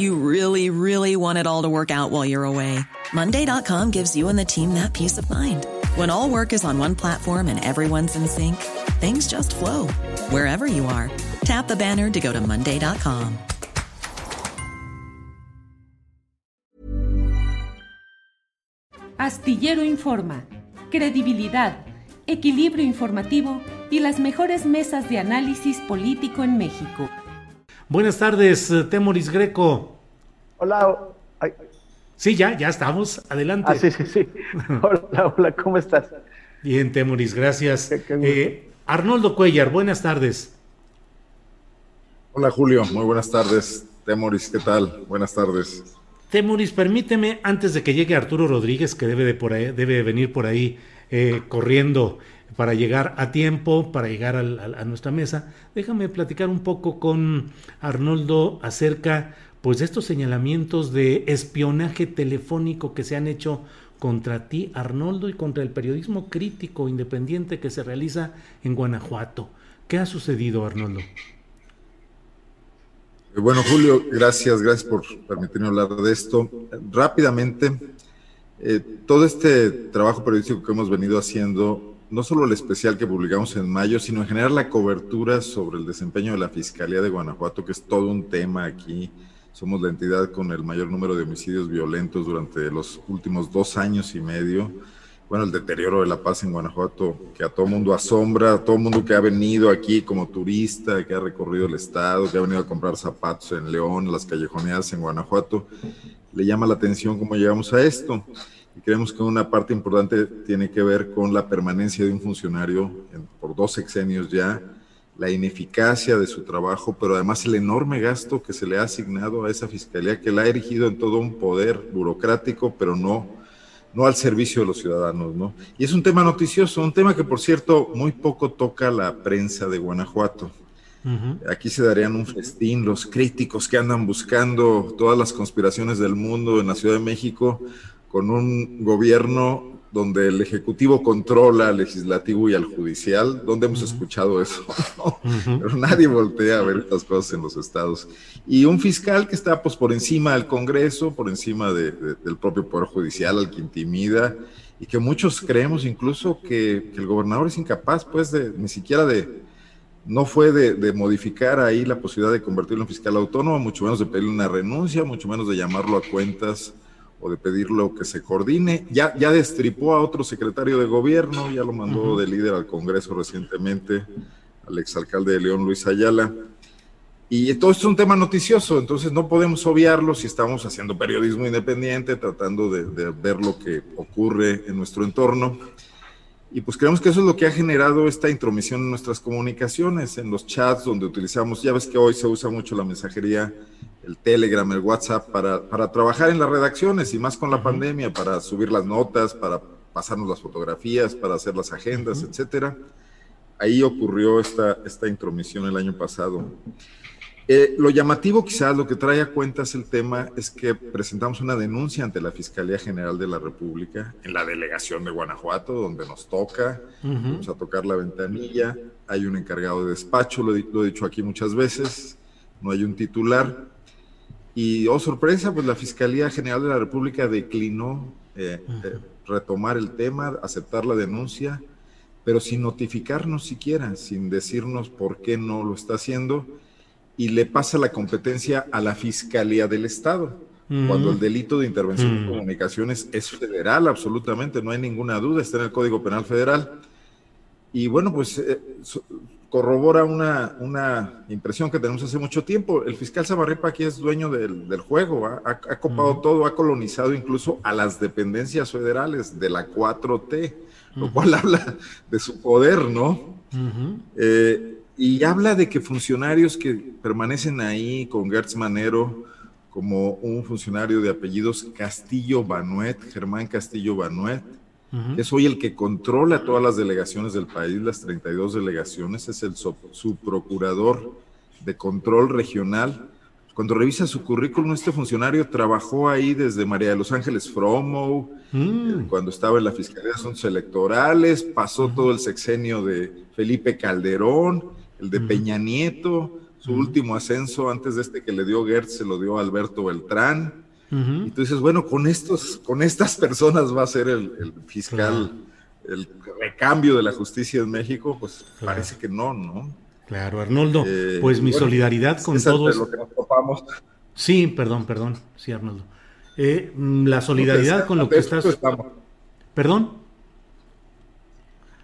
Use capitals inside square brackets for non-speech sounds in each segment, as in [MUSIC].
You really, really want it all to work out while you're away. Monday.com gives you and the team that peace of mind. When all work is on one platform and everyone's in sync, things just flow wherever you are. Tap the banner to go to Monday.com. Astillero Informa, credibilidad, equilibrio informativo y las mejores mesas de análisis político en México. Buenas tardes, eh, Temoris Greco. Hola. Ay. Sí, ya, ya estamos. Adelante. Ah, sí, sí, sí. [LAUGHS] Hola, hola, ¿cómo estás? Bien, Temoris, gracias. Qué- qué gusto. Eh, Arnoldo Cuellar, buenas tardes. Hola Julio, muy buenas tardes. Temoris, ¿qué tal? Buenas tardes. Temoris, permíteme, antes de que llegue Arturo Rodríguez, que debe de, por ahí- debe de venir por ahí eh, corriendo para llegar a tiempo, para llegar al- a nuestra mesa, déjame platicar un poco con Arnoldo acerca pues, de estos señalamientos de espionaje telefónico que se han hecho contra ti, Arnoldo, y contra el periodismo crítico independiente que se realiza en Guanajuato. ¿Qué ha sucedido, Arnoldo? Bueno Julio, gracias, gracias por permitirme hablar de esto. Rápidamente, eh, todo este trabajo periodístico que hemos venido haciendo, no solo el especial que publicamos en mayo, sino en general la cobertura sobre el desempeño de la Fiscalía de Guanajuato, que es todo un tema aquí. Somos la entidad con el mayor número de homicidios violentos durante los últimos dos años y medio. Bueno, el deterioro de la paz en Guanajuato, que a todo mundo asombra, a todo mundo que ha venido aquí como turista, que ha recorrido el estado, que ha venido a comprar zapatos en León, las callejoneadas en Guanajuato, le llama la atención cómo llegamos a esto. Y creemos que una parte importante tiene que ver con la permanencia de un funcionario en- por dos sexenios ya, la ineficacia de su trabajo, pero además el enorme gasto que se le ha asignado a esa fiscalía, que la ha erigido en todo un poder burocrático, pero no no al servicio de los ciudadanos, ¿no? Y es un tema noticioso, un tema que, por cierto, muy poco toca la prensa de Guanajuato. Aquí se darían un festín los críticos que andan buscando todas las conspiraciones del mundo en la Ciudad de México con un gobierno donde el Ejecutivo controla al Legislativo y al Judicial. ¿Dónde hemos escuchado eso? Pero nadie voltea a ver estas cosas en los estados. Y un fiscal que está pues, por encima del Congreso, por encima de- de- del propio Poder Judicial, al que intimida, y que muchos creemos incluso que, que el gobernador es incapaz, pues, de ni siquiera de, no fue de, de modificar ahí la posibilidad de convertirlo en fiscal autónomo, mucho menos de pedirle una renuncia, mucho menos de llamarlo a cuentas o de pedirlo que se coordine. Ya, ya destripó a otro secretario de gobierno, ya lo mandó de líder al Congreso recientemente, al exalcalde de León, Luis Ayala. Y todo esto es un tema noticioso, entonces no podemos obviarlo si estamos haciendo periodismo independiente, tratando de, de ver lo que ocurre en nuestro entorno. Y pues creemos que eso es lo que ha generado esta intromisión en nuestras comunicaciones, en los chats donde utilizamos, ya ves que hoy se usa mucho la mensajería, el Telegram, el WhatsApp, para, para trabajar en las redacciones y más con la pandemia, para subir las notas, para pasarnos las fotografías, para hacer las agendas, etcétera. Ahí ocurrió esta, esta intromisión el año pasado. Eh, lo llamativo quizás, lo que trae a cuentas el tema es que presentamos una denuncia ante la Fiscalía General de la República en la delegación de Guanajuato, donde nos toca, vamos a tocar la ventanilla, hay un encargado de despacho, lo he dicho aquí muchas veces, no hay un titular. Y, oh sorpresa, pues la Fiscalía General de la República declinó eh, eh, retomar el tema, aceptar la denuncia, pero sin notificarnos siquiera, sin decirnos por qué no lo está haciendo y le pasa la competencia a la Fiscalía del Estado. cuando el delito de intervención en comunicaciones es federal, absolutamente, no hay ninguna duda, está en el Código Penal Federal. Y bueno, pues eh, corrobora una, una impresión que tenemos hace mucho tiempo. El fiscal Zabarripa aquí es dueño del, juego, ha, ha, copado todo, ha colonizado incluso a las dependencias federales de la 4T, lo cual [LAUGHS] habla de su poder, ¿no? Eh, y habla de que funcionarios que permanecen ahí con Gertz Manero, como un funcionario de apellidos Castillo Banuet, Germán Castillo Banuet, que es hoy el que controla todas las delegaciones del país, las 32 delegaciones, es el subprocurador de control regional. Cuando revisa su currículum, este funcionario trabajó ahí desde María de los Ángeles Fromo, mm. cuando estaba en la Fiscalía de Asuntos Electorales, pasó todo el sexenio de Felipe Calderón, el de Peña Nieto, su último ascenso antes de este que le dio Gertz se lo dio Alberto Beltrán. Y tú dices, bueno, con estos, con estas personas va a ser el, fiscal, el recambio de la justicia en México, pues parece que no, ¿no? Claro, Arnoldo, eh, pues mi solidaridad con todos. Lo que nos topamos. Sí, perdón, perdón, sí, Arnoldo. Eh, mm, la solidaridad con lo que estás. Perdón.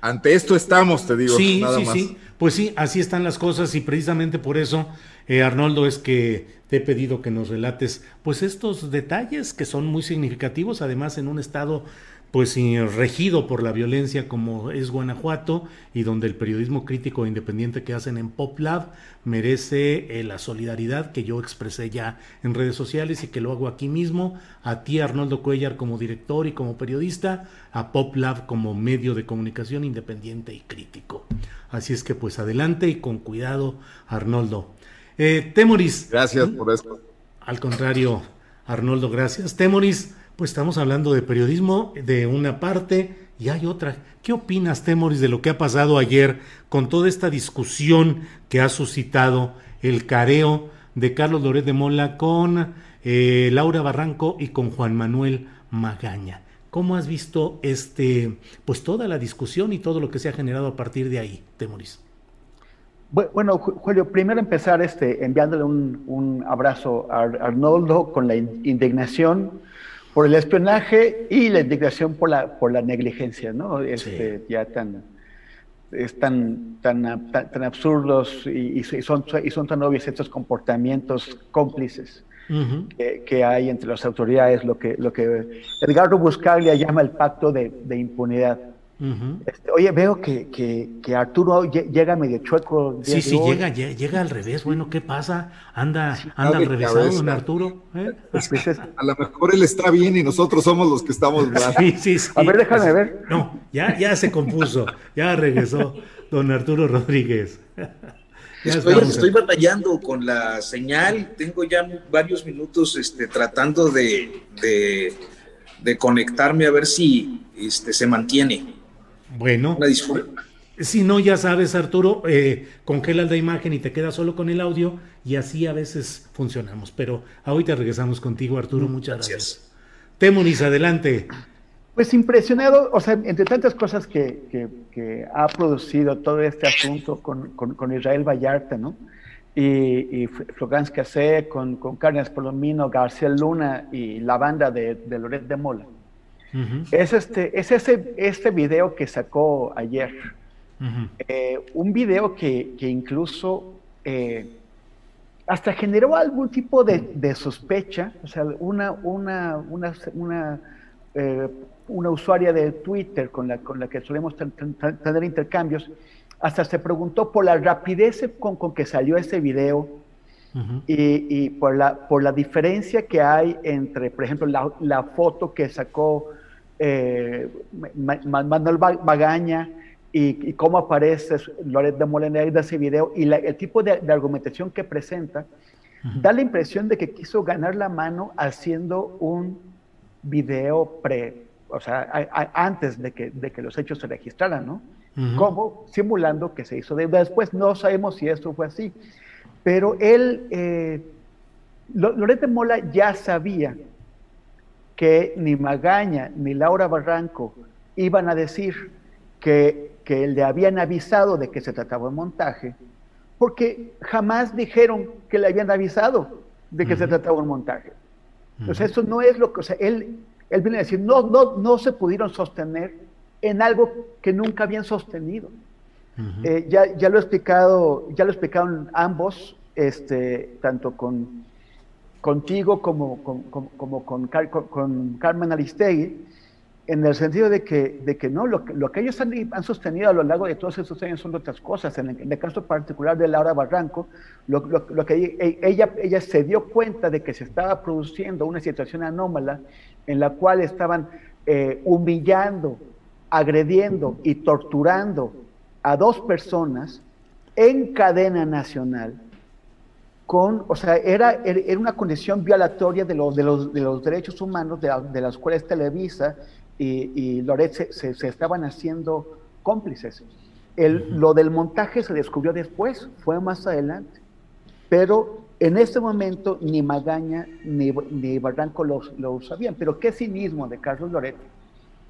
Ante esto estamos, te digo. Sí, sí, sí. Pues sí, así están las cosas y precisamente por eso, eh, Arnoldo, es que te he pedido que nos relates pues estos detalles que son muy significativos, además en un estado pues regido por la violencia como es Guanajuato y donde el periodismo crítico e independiente que hacen en PopLab merece eh, la solidaridad que yo expresé ya en redes sociales y que lo hago aquí mismo, a ti Arnoldo Cuellar como director y como periodista, a PopLab como medio de comunicación independiente y crítico. Así es que pues adelante y con cuidado Arnoldo. Eh, Temoris. Gracias por esto. Al contrario, Arnoldo, gracias. Temoris pues estamos hablando de periodismo de una parte y hay otra. ¿Qué opinas, Temoris, de lo que ha pasado ayer con toda esta discusión que ha suscitado el careo de Carlos Loret de Mola con eh, Laura Barranco y con Juan Manuel Magaña? ¿Cómo has visto este, pues toda la discusión y todo lo que se ha generado a partir de ahí, Temoris? Bueno, Julio, primero empezar este, enviándole un, un abrazo a Arnoldo con la indignación por el espionaje y la indignación por la, por la negligencia, ¿no? Este, Ya tan, es tan, tan, tan, absurdos y, son, y son tan obvios estos comportamientos cómplices que, hay entre las autoridades, lo que, lo que Edgardo Buscaglia llama el pacto de, de impunidad. Este, oye, veo que, que, Arturo llega medio chueco. Sí, sí, llega, llega al revés. Bueno, ¿qué pasa? Anda, anda al revésado, don Arturo. ¿eh? Pues a lo mejor él está bien y nosotros somos los que estamos [LAUGHS] mal. Sí, sí, sí. A ver, déjame ver. No, ya, ya se compuso, ya regresó don Arturo Rodríguez. [LAUGHS] Estoy, batallando con la señal, tengo ya varios minutos este, tratando de, de, de conectarme a ver si este, se mantiene. Bueno. Si no, ya sabes, Arturo, eh, congelas la imagen y te quedas solo con el audio y así a veces funcionamos. Pero ahorita regresamos contigo, Arturo. Muchas gracias. Temonis, adelante. Pues impresionado, o sea, entre tantas cosas que, ha producido todo este asunto con, Israel Vallarta, ¿no? Y, y Florence Cassé, con, con Carnes Palomino, García Luna y la banda de, de Loret de Mola es, este, es ese este video que sacó ayer. Eh, un video que, que incluso eh, hasta generó algún tipo de, sospecha, o sea, una, una, una, una, eh, una, usuaria de Twitter con la, con la que solemos tener intercambios, hasta se preguntó por la rapidez con, con que salió ese video y, y, por, la, por la diferencia que hay entre, por ejemplo, la, la foto que sacó eh, Manuel Bagaña y, cómo aparece Loret de Molina en ese video y el tipo de, argumentación que presenta, da la impresión de que quiso ganar la mano haciendo un video pre, o sea, antes de que, de que los hechos se registraran, ¿no? Como simulando que se hizo de después. No sabemos si esto fue así, pero él, eh, Loret de Mola ya sabía que ni Magaña ni Laura Barranco iban a decir que, que le habían avisado de que se trataba de montaje, porque jamás dijeron que le habían avisado de que se trataba de un montaje. O sea, eso no es lo que, o sea, él, él viene a decir, no, no, no se pudieron sostener en algo que nunca habían sostenido. Eh, ya, ya lo he explicado, ya lo explicaron ambos, este, tanto con contigo como, como con, con, Carmen Aristegui, en el sentido de que, de que no, lo, lo que ellos han, han, sostenido a lo largo de todos esos años son otras cosas. En el, caso particular de Laura Barranco, lo, lo, que e, ella, ella se dio cuenta de que se estaba produciendo una situación anómala en la cual estaban eh, humillando, agrediendo y torturando a dos personas en cadena nacional con, o sea, era, era una condición violatoria de los, de los, de los derechos humanos de, de las cuales Televisa y, y Loret se, se, estaban haciendo cómplices. El, lo del montaje se descubrió después, fue más adelante, pero en este momento ni Magaña ni, ni Barranco lo, lo sabían. Pero qué cinismo de Carlos Loret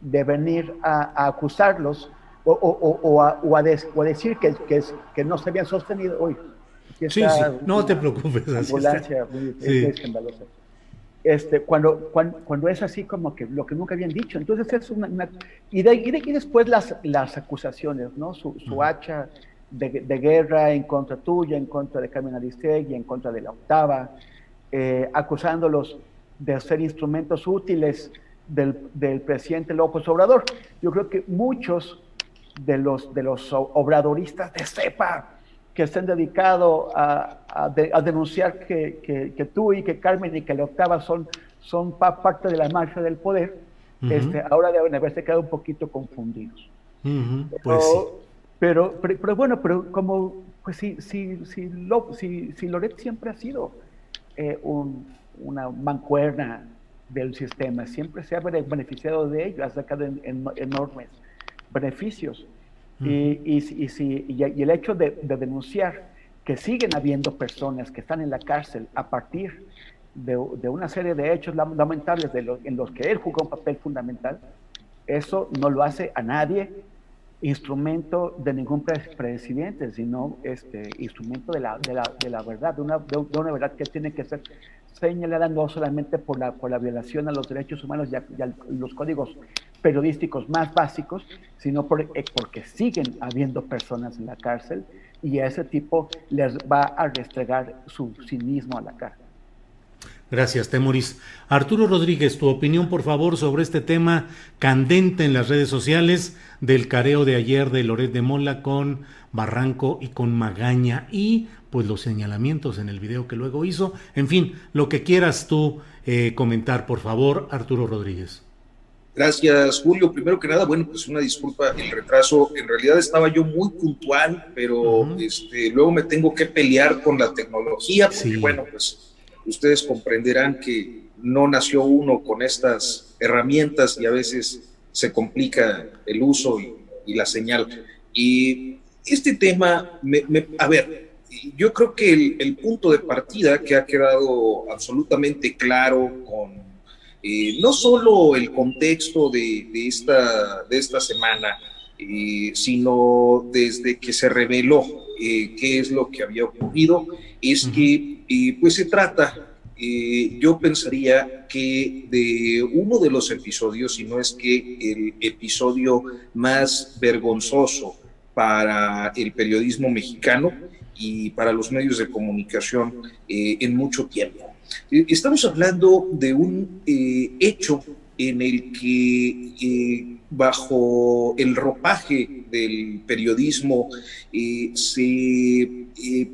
de venir a, acusarlos o, o, o, a, o, a decir que, que, que, no se habían sostenido. Uy, sí, sí, no te preocupes. Ambulancia muy, escandalosa. Este, cuando, cuando, cuando, es así como que lo que nunca habían dicho. Entonces es una... y, de, y, de, y, después las, las acusaciones, ¿no? Su, su hacha de, de, guerra en contra tuya, en contra de Carmen Aristegui, en contra de la octava, eh, acusándolos de ser instrumentos útiles del, del, presidente López Obrador. Yo creo que muchos de los, de los obradoristas de cepa que se han dedicado a, a, denunciar que, que, tú y que Carmen y que la octava son, son parte de la marcha del poder, este, ahora deben haberse quedado un poquito confundidos. pues pero, pero, bueno, pero como, pues si, si, si, si, si Loret siempre ha sido eh, un, una mancuerna del sistema, siempre se ha beneficiado de ello, ha sacado en, enormes beneficios. y, y, si, y, el hecho de, denunciar que siguen habiendo personas que están en la cárcel a partir de, de una serie de hechos lamentables de en los que él jugó un papel fundamental, eso no lo hace a nadie instrumento de ningún presidente, sino este, instrumento de la, de la, de la verdad, de una, de una verdad que tiene que ser señalada no solamente por la, por la violación a los derechos humanos y a, los códigos periodísticos más básicos, sino por, eh, porque siguen habiendo personas en la cárcel y a ese tipo les va a restregar su cinismo a la cara. Gracias, Temoris. Arturo Rodríguez, tu opinión, por favor, sobre este tema candente en las redes sociales del careo de ayer de Loret de Mola con Barranco y con Magaña y pues los señalamientos en el video que luego hizo. En fin, lo que quieras tú eh, comentar, por favor, Arturo Rodríguez. Gracias, Julio. Primero que nada, bueno, pues una disculpa el retraso. En realidad estaba yo muy puntual, pero este, luego me tengo que pelear con la tecnología, porque bueno, pues ustedes comprenderán que no nació uno con estas herramientas y a veces se complica el uso y, la señal. Y este tema, a ver, yo creo que el, punto de partida que ha quedado absolutamente claro con eh, no solo el contexto de, esta, de esta semana, eh, sino desde que se reveló eh, qué es lo que había ocurrido, es que pues se trata yo pensaría que de uno de los episodios, si no es que el episodio más vergonzoso para el periodismo mexicano y para los medios de comunicación eh, en mucho tiempo. Eh, estamos hablando de un hecho en el que bajo el ropaje del periodismo se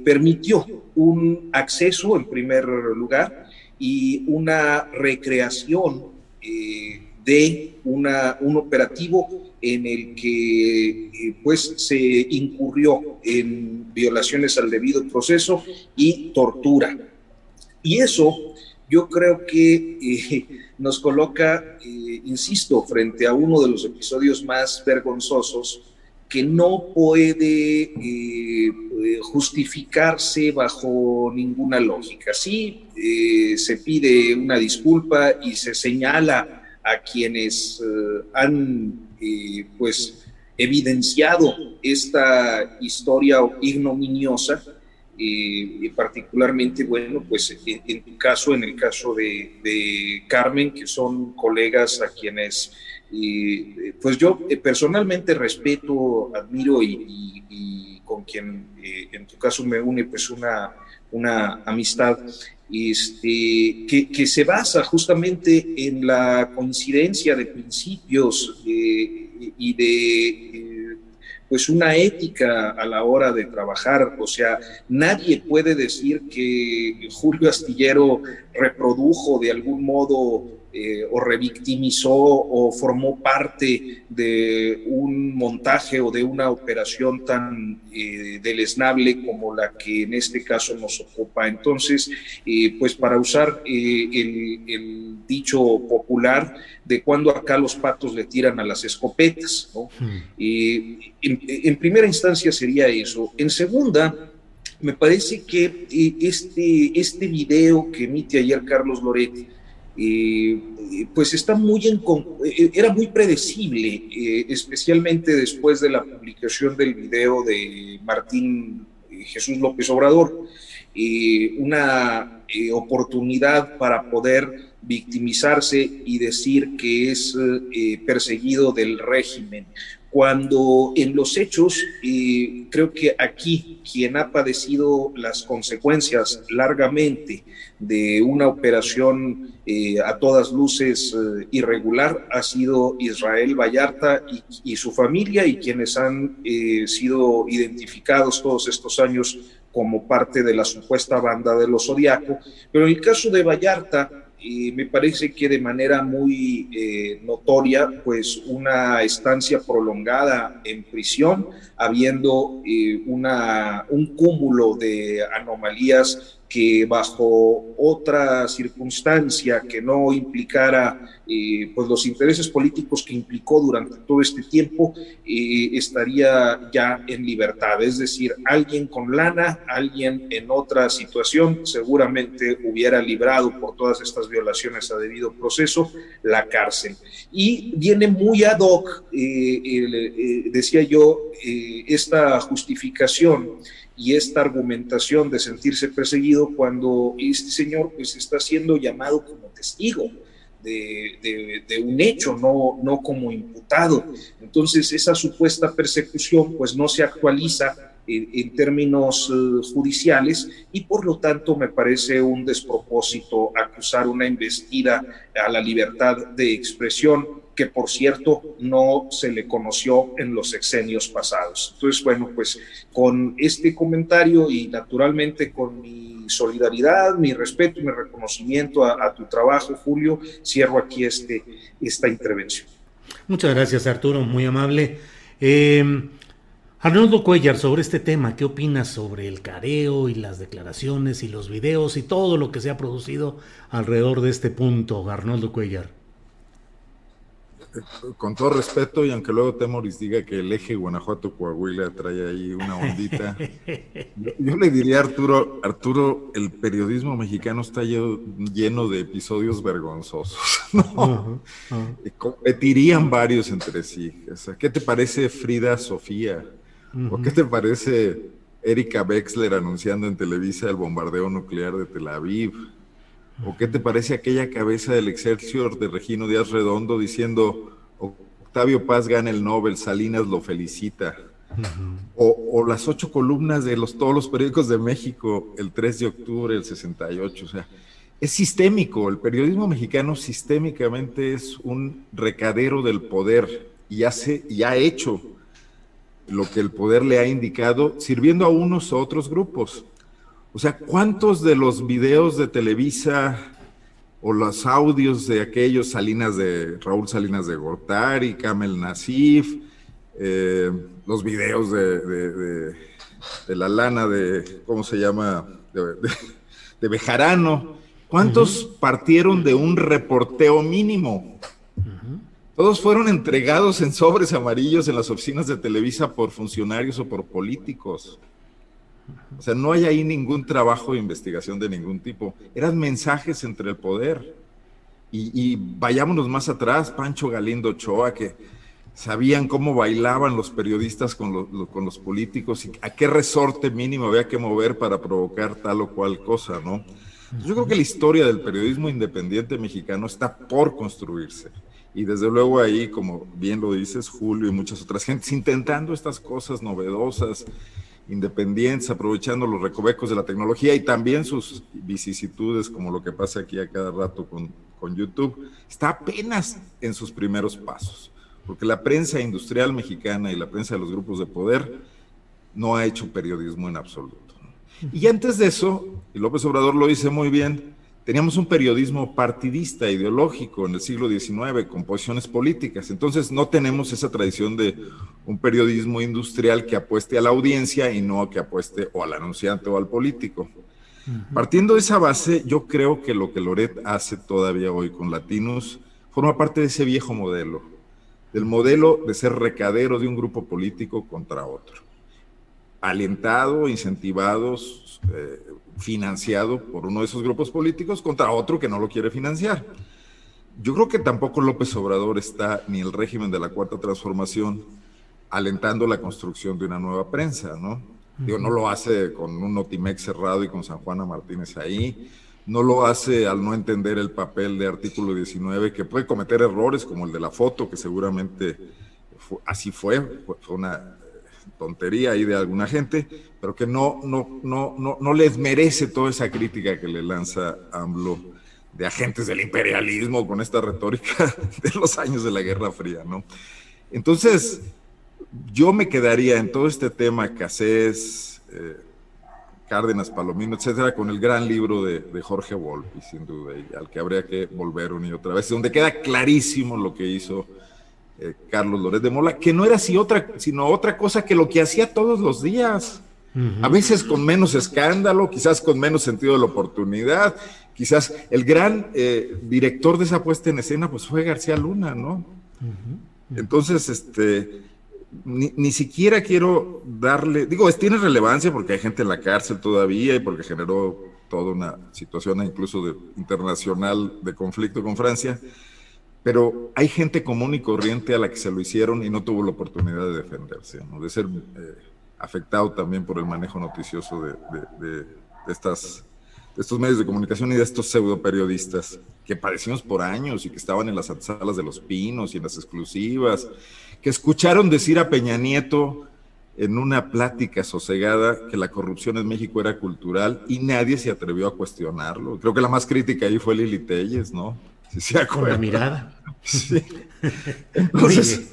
permitió un acceso en primer lugar y una recreación eh, de un operativo en el que eh, pues se incurrió en violaciones al debido proceso y tortura. Y eso yo creo que eh, nos coloca, insisto, frente a uno de los episodios más vergonzosos que no puede eh, justificarse bajo ninguna lógica. Sí, eh, se pide una disculpa y se señala a quienes eh, han pues evidenciado esta historia ignominiosa, y particularmente, bueno, pues en, tu caso, en el caso de, Carmen, que son colegas a quienes, pues yo eh, personalmente respeto, admiro y, con quien en tu caso me une pues una, una amistad este, que, se basa justamente en la coincidencia de principios eh, y de eh, pues una ética a la hora de trabajar. O sea, nadie puede decir que Julio Astillero reprodujo de algún modo eh, o revictimizó o formó parte de un montaje o de una operación tan eh, deleznable como la que en este caso nos ocupa. Entonces, eh, pues para usar el, dicho popular de cuando acá los patos le tiran a las escopetas, ¿no? Hmm. en, primera instancia sería eso. En segunda, me parece que este, este video que emite ayer Carlos Loretti, pues está muy en, eh, era muy predecible, eh, especialmente después de la publicación del video de Martín eh, Jesús López Obrador, una oportunidad para poder victimizarse y decir que es perseguido del régimen, cuando en los hechos creo que aquí quien ha padecido las consecuencias largamente de una operación eh, a todas luces eh, irregular ha sido Israel Vallarta y, su familia y quienes han eh, sido identificados todos estos años como parte de la supuesta banda de los Zodiaco. Pero en el caso de Vallarta, me parece que de manera muy notoria, pues una estancia prolongada en prisión, habiendo una, un cúmulo de anomalías que bajo otra circunstancia que no implicara eh, pues los intereses políticos que implicó durante todo este tiempo, eh, estaría ya en libertad. Es decir, alguien con lana, alguien en otra situación, seguramente hubiera librado por todas estas violaciones a debido proceso la cárcel. Y viene muy ad hoc, eh, decía yo, esta justificación y esta argumentación de sentirse perseguido cuando este señor pues está siendo llamado como testigo de, un hecho, no, no como imputado. Entonces esa supuesta persecución pues no se actualiza en, términos eh, judiciales y por lo tanto me parece un despropósito acusar una investida a la libertad de expresión que por cierto no se le conoció en los sexenios pasados. Entonces, bueno, pues con este comentario y naturalmente con mi solidaridad, mi respeto y mi reconocimiento a, tu trabajo, Julio, cierro aquí este, esta intervención. Muchas gracias, Arturo, muy amable. Eh, Arnoldo Cuellar, sobre este tema, ¿qué opinas sobre el careo y las declaraciones y los videos y todo lo que se ha producido alrededor de este punto, Arnoldo Cuellar? Con todo respeto, y aunque luego Temoris diga que el eje Guanajuato-Coahuila trae ahí una ondita, yo, le diría a Arturo, Arturo, el periodismo mexicano está lleno, de episodios vergonzosos, [LAUGHS] Competirían varios entre sí. ¿Qué te parece Frida Sofía? ¿O qué te parece Erika Wexler anunciando en Televisa el bombardeo nuclear de Tel Aviv? ¿O qué te parece aquella cabeza del Excelsior de Regino Díaz Redondo diciendo Octavio Paz gana el Nobel, Salinas lo felicita? o, las ocho columnas de los, todos los periódicos de México el 3 de octubre del 68. O sea, es sistémico. El periodismo mexicano sistémicamente es un recadero del poder y, hace, y ha hecho lo que el poder le ha indicado, sirviendo a unos u otros grupos. O sea, ¿cuántos de los videos de Televisa o los audios de aquellos Salinas de Raúl Salinas de Gortari, Camel Nasif, eh, los videos de, la lana de, ¿cómo se llama? De, Bejarano. ¿Cuántos partieron de un reporteo mínimo? Todos fueron entregados en sobres amarillos en las oficinas de Televisa por funcionarios o por políticos. O sea, no hay ahí ningún trabajo de investigación de ningún tipo. Eran mensajes entre el poder. Y, vayámonos más atrás, Pancho Galindo Ochoa, que sabían cómo bailaban los periodistas con, los políticos y a qué resorte mínimo había que mover para provocar tal o cual cosa, ¿no? Yo creo que la historia del periodismo independiente mexicano está por construirse. Y desde luego ahí, como bien lo dices, Julio y muchas otras gentes, intentando estas cosas novedosas, independientes, aprovechando los recovecos de la tecnología y también sus vicisitudes, como lo que pasa aquí a cada rato con, con YouTube, está apenas en sus primeros pasos porque la prensa industrial mexicana y la prensa de los grupos de poder no ha hecho periodismo en absoluto. Y antes de eso, y López Obrador lo dice muy bien, teníamos un periodismo partidista, ideológico en el siglo XIX, con posiciones políticas. Entonces no tenemos esa tradición de un periodismo industrial que apueste a la audiencia y no que apueste o al anunciante o al político. Partiendo de esa base, yo creo que lo que Loret hace todavía hoy con Latinos forma parte de ese viejo modelo del modelo de ser recadero de un grupo político contra otro. Alentado, incentivado, eh, financiado por uno de esos grupos políticos contra otro que no lo quiere financiar. Yo creo que tampoco López Obrador está, ni el régimen de la Cuarta Transformación, alentando la construcción de una nueva prensa, ¿no? Digo, no lo hace con un Notimex cerrado y con San Juana Martínez ahí, no lo hace al no entender el papel de artículo 19, que puede cometer errores como el de la foto, que seguramente así fue, fue una eh, tontería ahí de alguna gente, pero que no, no, no, no, no les merece toda esa crítica que le lanza AMLO de agentes del imperialismo con esta retórica [LAUGHS] de los años de la Guerra Fría, ¿no? Entonces, yo me quedaría en todo este tema Casés, eh, Cárdenas, Palomino, etcétera, con el gran libro de, Jorge Volpi, sin duda, y al que habría que volver una y otra vez, donde queda clarísimo lo que hizo eh, Carlos Loret de Mola, que no era así otra, sino otra cosa que lo que hacía todos los días. A veces con menos escándalo, quizás con menos sentido de la oportunidad, quizás el gran eh, director de esa puesta en escena pues fue García Luna, ¿no? Entonces, este, ni, siquiera quiero darle, digo, tiene relevancia porque hay gente en la cárcel todavía y porque generó toda una situación incluso de, internacional de conflicto con Francia, pero hay gente común y corriente a la que se lo hicieron y no tuvo la oportunidad de defenderse, de ser eh, afectado también por el manejo noticioso de, estas, de estos medios de comunicación y de estos pseudo periodistas que padecimos por años y que estaban en las salas de los pinos y en las exclusivas que escucharon decir a Peña Nieto en una plática sosegada que la corrupción en México era cultural y nadie se atrevió a cuestionarlo. Creo que la más crítica ahí fue Lili Telles, ¿no? [LAUGHS] Si Con la mirada. Sí. [LAUGHS] Entonces,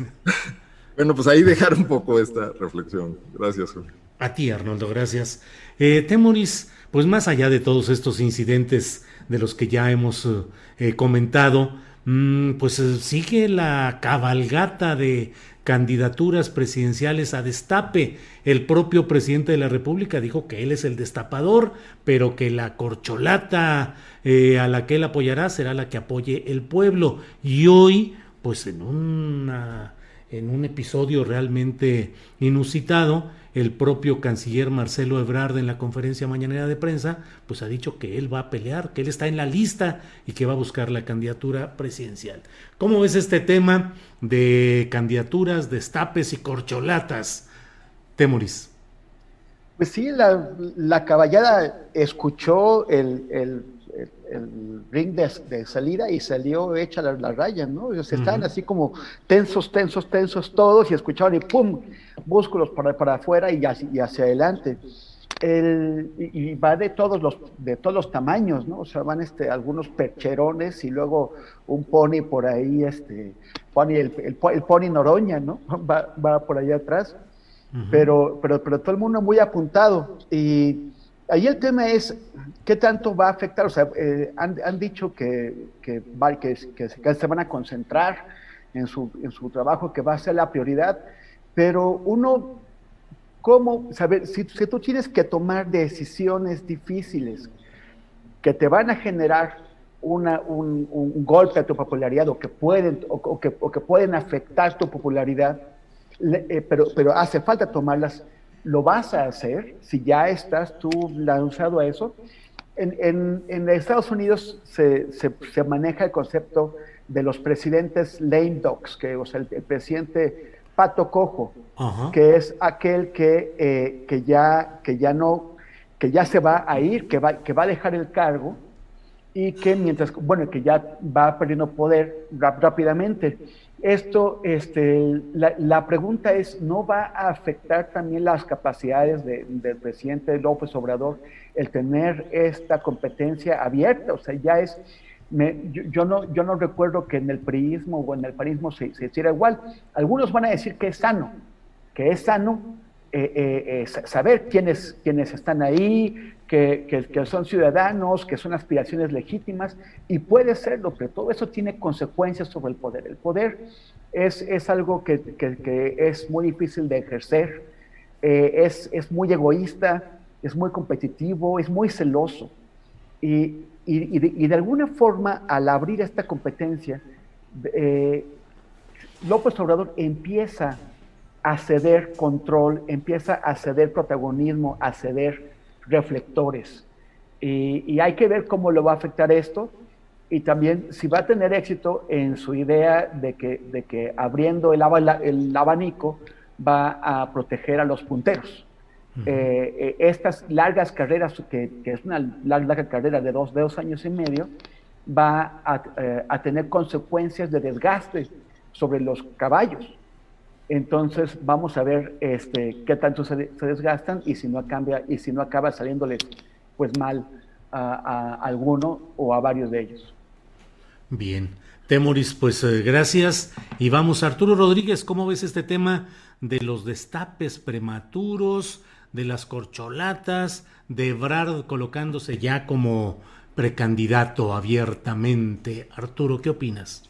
bueno, pues ahí dejar un poco esta reflexión. Gracias, Julio. A ti, Arnoldo, gracias. Eh, Temoris, pues más allá de todos estos incidentes de los que ya hemos eh, comentado, Mm, pues eh, sigue la cabalgata de candidaturas presidenciales a destape. El propio presidente de la República dijo que él es el destapador, pero que la corcholata eh, a la que él apoyará será la que apoye el pueblo. Y hoy, pues en una en un episodio realmente inusitado, el propio canciller Marcelo Ebrard en la conferencia mañanera de prensa, pues ha dicho que él va a pelear, que él está en la lista y que va a buscar la candidatura presidencial. ¿Cómo ves este tema de candidaturas, destapes y corcholatas, Temoris? Pues sí, la, caballada escuchó el el ring de, salida y salió hecha la, la raya, ¿no? Ellos estaban así como tensos, tensos, tensos todos y escuchaban y ¡pum! Músculos para, para afuera y hacia, y hacia adelante. El, y, va de todos los de todos los tamaños, ¿no? O sea, van este, algunos percherones y luego un pony por ahí, este, pony, el, el, pony Noroña, ¿no? [LAUGHS] Va, va por allá atrás. pero, pero, pero todo el mundo muy apuntado. Y ahí el tema es qué tanto va a afectar. O sea, eh, han, dicho que, que, que, se van a concentrar en su, en su trabajo, que va a ser la prioridad, pero uno, ¿cómo saber? Si, si tú tienes que tomar decisiones difíciles que te van a generar una, un, golpe a tu popularidad o que pueden, o, que, o que, pueden afectar tu popularidad, eh, pero, pero hace falta tomarlas lo vas a hacer si ya estás tú lanzado a eso. En, en, Estados Unidos se, se, maneja el concepto de los presidentes lame dogs, que, o sea, el, presidente pato cojo, que es aquel que, eh, que, ya, que ya no, que ya se va a ir, que va, que va a dejar el cargo y que mientras, bueno, que ya va perdiendo poder rápidamente. Esto, este, la, pregunta es, ¿no va a afectar también las capacidades del presidente López Obrador el tener esta competencia abierta? O sea, ya es, yo, no, yo no recuerdo que en el priismo o en el parismo se, se hiciera igual. Algunos van a decir que es sano, que es sano eh, eh, eh, saber quiénes, quiénes están ahí, que, que, son ciudadanos, que son aspiraciones legítimas, y puede serlo, pero todo eso tiene consecuencias sobre el poder. El poder es, es algo que, que, es muy difícil de ejercer, es, es, muy egoísta, es muy competitivo, es muy celoso. Y, y, de, y de, alguna forma, al abrir esta competencia, López Obrador empieza a ceder control, empieza a ceder protagonismo, a ceder reflectores. Y, hay que ver cómo lo va a afectar esto y también si va a tener éxito en su idea de que, de que abriendo el, el abanico va a proteger a los punteros. Eh, eh, estas largas carreras, que, es una larga carrera de dos, de dos años y medio, va a, eh, a tener consecuencias de desgaste sobre los caballos. Entonces vamos a ver este, qué tanto se, desgastan y si no cambia y si no acaba saliéndole pues mal a, alguno o a varios de ellos. Bien, Temoris, pues eh, gracias y vamos Arturo Rodríguez, ¿cómo ves este tema de los destapes prematuros, de las corcholatas, de Ebrard colocándose ya como precandidato abiertamente? Arturo, ¿qué opinas?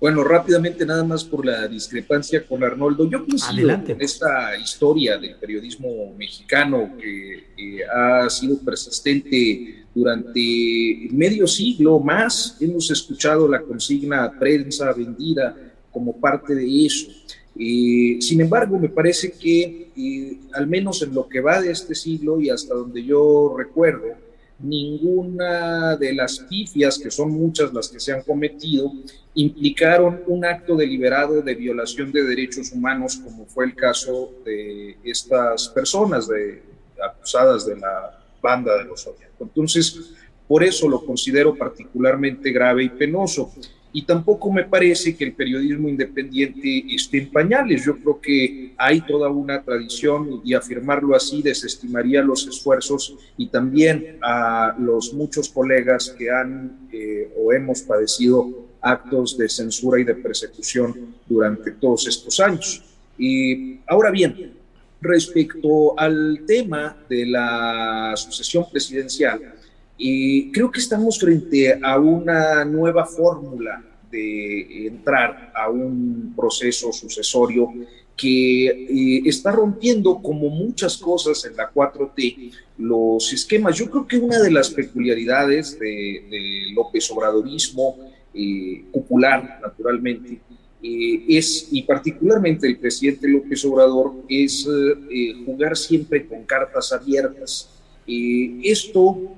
Bueno, rápidamente nada más por la discrepancia con Arnoldo. Yo coincido en esta historia del periodismo mexicano que ha sido persistente durante medio siglo más. Hemos escuchado la consigna prensa vendida como parte de eso. Eh, sin embargo, me parece que eh, al menos en lo que va de este siglo y hasta donde yo recuerdo, ninguna de las pifias, que son muchas las que se han cometido, implicaron un acto deliberado de violación de derechos humanos, como fue el caso de estas personas de, acusadas de la banda de los Zodiaco. Entonces, por eso lo considero particularmente grave y penoso. Y tampoco me parece que el periodismo independiente esté en pañales. Yo creo que hay toda una tradición y afirmarlo así desestimaría los esfuerzos y también a los muchos colegas que han eh, o hemos padecido actos de censura y de persecución durante todos estos años. Y ahora bien, respecto al tema de la sucesión presidencial, y creo que estamos frente a una nueva fórmula de entrar a un proceso sucesorio que eh, está rompiendo como muchas cosas en la 4T los esquemas. Yo creo que una de las peculiaridades de, de López Obradorismo eh, popular, naturalmente, eh, es, y particularmente el presidente López Obrador, es eh, jugar siempre con cartas abiertas. esto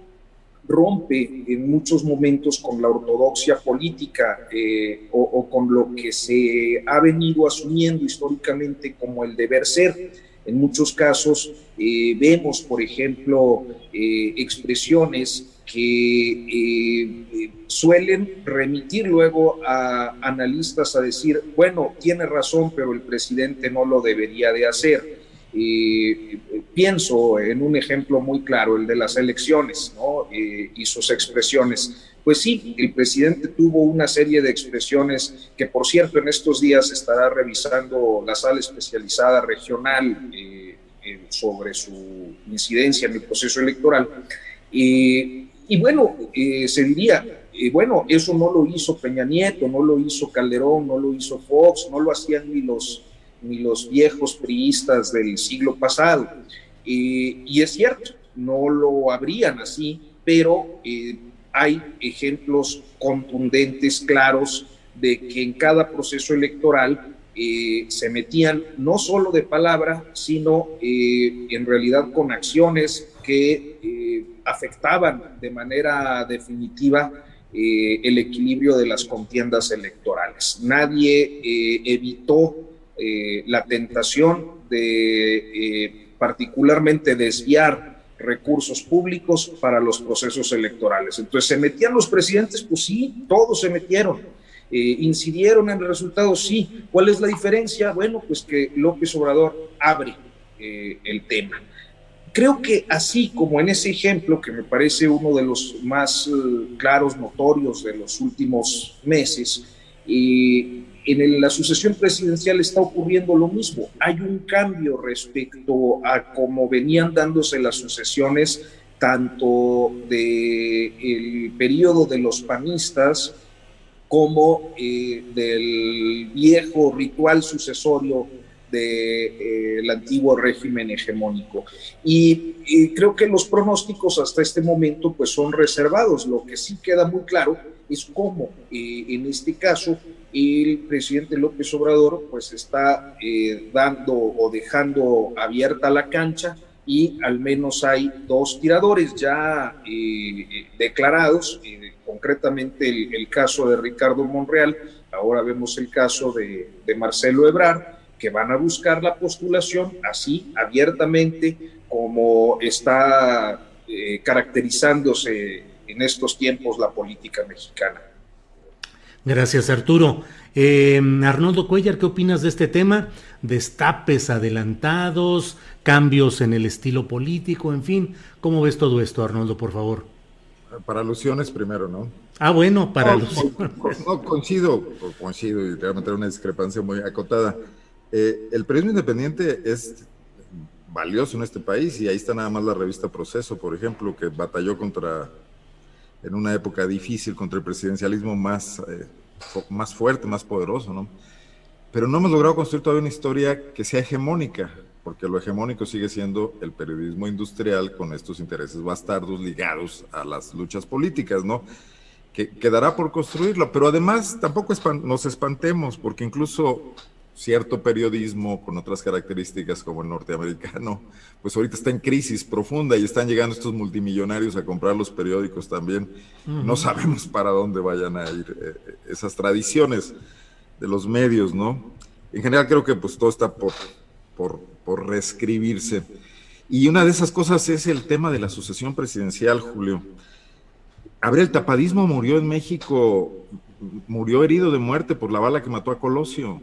rompe en muchos momentos con la ortodoxia política o, o, con lo que se ha venido asumiendo históricamente como el deber ser. En muchos casos vemos, por ejemplo, expresiones que eh, suelen remitir luego a analistas a decir, bueno, tiene razón, pero el presidente no lo debería de hacer. Eh, pienso en un ejemplo muy claro, el de las elecciones ¿no? Eh, y sus expresiones. Pues sí, el presidente tuvo una serie de expresiones que, por cierto, en estos días estará revisando la sala especializada regional sobre su incidencia en el proceso electoral. Y bueno, eh, se diría, eh, bueno, eso no lo hizo Peña Nieto, no lo hizo Calderón, no lo hizo Fox, no lo hacían ni los, ni los viejos priistas del siglo pasado. Eh, y es cierto, no lo habrían así, pero hay ejemplos contundentes, claros, de que en cada proceso electoral se metían no solo de palabra, sino en realidad con acciones que afectaban de manera definitiva eh, el equilibrio de las contiendas electorales. Nadie eh, evitó eh, la tentación de particularmente desviar recursos públicos para los procesos electorales. Entonces, ¿se metían los presidentes? Pues sí, todos se metieron. ¿Incidieron en el resultado? Sí. ¿Cuál es la diferencia? Bueno, pues que López Obrador abre el tema. Creo que así como en ese ejemplo, que me parece uno de los más eh, claros, notorios de los últimos meses, eh, en la sucesión presidencial está ocurriendo lo mismo. Hay un cambio respecto a cómo venían dándose las sucesiones, tanto del el periodo de los panistas como eh, del viejo ritual sucesorio del eh, antiguo régimen hegemónico. Y, creo que los pronósticos hasta este momento pues son reservados. Lo que sí queda muy claro es cómo eh, en este caso el presidente López Obrador pues está eh, dando o dejando abierta la cancha y al menos hay dos tiradores ya declarados, concretamente el, caso de Ricardo Monreal, ahora vemos el caso de, de Marcelo Ebrard, que van a buscar la postulación así abiertamente como está eh, caracterizándose en estos tiempos la política mexicana. Gracias Arturo. Eh, Arnoldo Cuellar, ¿qué opinas de este tema? Destapes adelantados, cambios en el estilo político, en fin, ¿cómo ves todo esto, Arnoldo, por favor? Para alusiones primero, ¿no? Ah, bueno, para alusiones. No, coincido, coincido y te voy a meter una discrepancia muy acotada. Eh, el periodismo independiente es valioso en este país y ahí está nada más la revista Proceso, por ejemplo, que batalló contra, en una época difícil, contra el presidencialismo más, eh, más fuerte, más poderoso, ¿no? Pero no hemos logrado construir todavía una historia que sea hegemónica, porque lo hegemónico sigue siendo el periodismo industrial con estos intereses bastardos ligados a las luchas políticas, ¿no? Que quedará por construirlo, pero además tampoco nos espantemos, porque incluso cierto periodismo con otras características como el norteamericano, pues ahorita está en crisis profunda y están llegando estos multimillonarios a comprar los periódicos también. No sabemos para dónde vayan a ir eh, eh, esas tradiciones de los medios, ¿no? En general creo que pues todo está por, por, por reescribirse. Y una de esas cosas es el tema de la sucesión presidencial, Julio. A ver, el tapadismo murió en México, murió herido de muerte por la bala que mató a Colosio.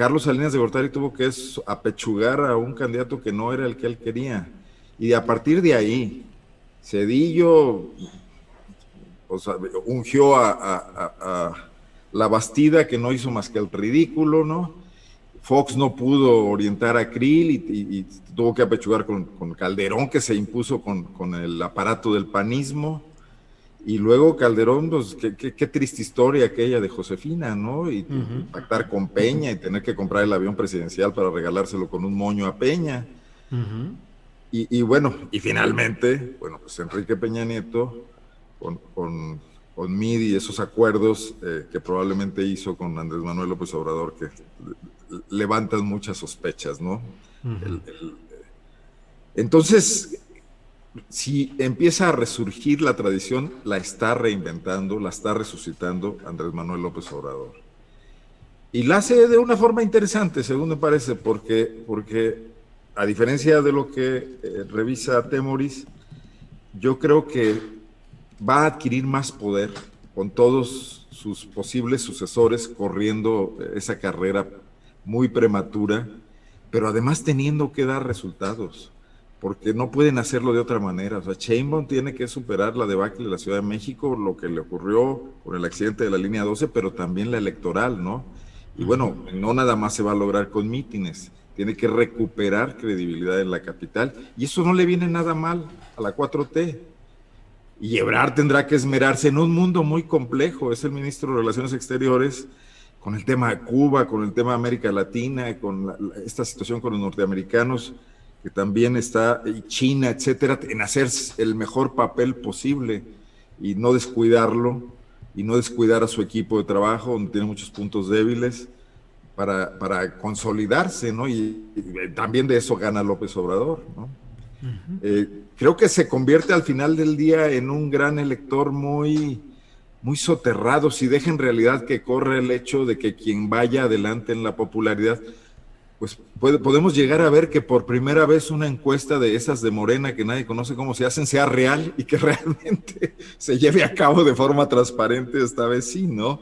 Carlos Salinas de Gortari tuvo que apechugar a un candidato que no era el que él quería. Y a partir de ahí, Cedillo ungió a la Bastida, que no hizo más que el ridículo, ¿no? Fox no pudo orientar a Krill y, tuvo que apechugar con, Calderón, que se impuso con, el aparato del panismo. Y luego Calderón, pues qué, triste historia aquella de Josefina, ¿no? Y pactar con Peña y tener que comprar el avión presidencial para regalárselo con un moño a Peña. y, bueno, y finalmente, bueno, pues Enrique Peña Nieto, con, con, con MIDI, esos acuerdos eh, que probablemente hizo con Andrés Manuel López Obrador, que levantan muchas sospechas, ¿no? entonces, si empieza a resurgir la tradición, la está reinventando, la está resucitando Andrés Manuel López Obrador. Y la hace de una forma interesante, según me parece, porque, porque a diferencia de lo que eh, revisa Temoris, yo creo que va a adquirir más poder con todos sus posibles sucesores corriendo esa carrera muy prematura, pero además teniendo que dar resultados porque no pueden hacerlo de otra manera. O sea, Chainbaum tiene que superar la debacle de la Ciudad de México, lo que le ocurrió con el accidente de la línea 12, pero también la electoral, ¿no? Y bueno, no nada más se va a lograr con mítines, tiene que recuperar credibilidad en la capital, y eso no le viene nada mal a la 4T. Y Ebrard tendrá que esmerarse en un mundo muy complejo, es el ministro de Relaciones Exteriores, con el tema de Cuba, con el tema de América Latina, con esta situación con los norteamericanos que también está, China, etcétera, en hacer el mejor papel posible y no descuidarlo, y no descuidar a su equipo de trabajo, donde tiene muchos puntos débiles, para, para consolidarse, ¿no? Y, también de eso gana López Obrador, ¿no? Eh, creo que se convierte al final del día en un gran elector muy, muy soterrado, si deja en realidad que corre el hecho de que quien vaya adelante en la popularidad pues podemos llegar a ver que por primera vez una encuesta de esas de Morena que nadie conoce cómo se hacen sea real y que [LAUGHS] realmente se lleve a cabo de forma transparente esta vez sí, ¿no?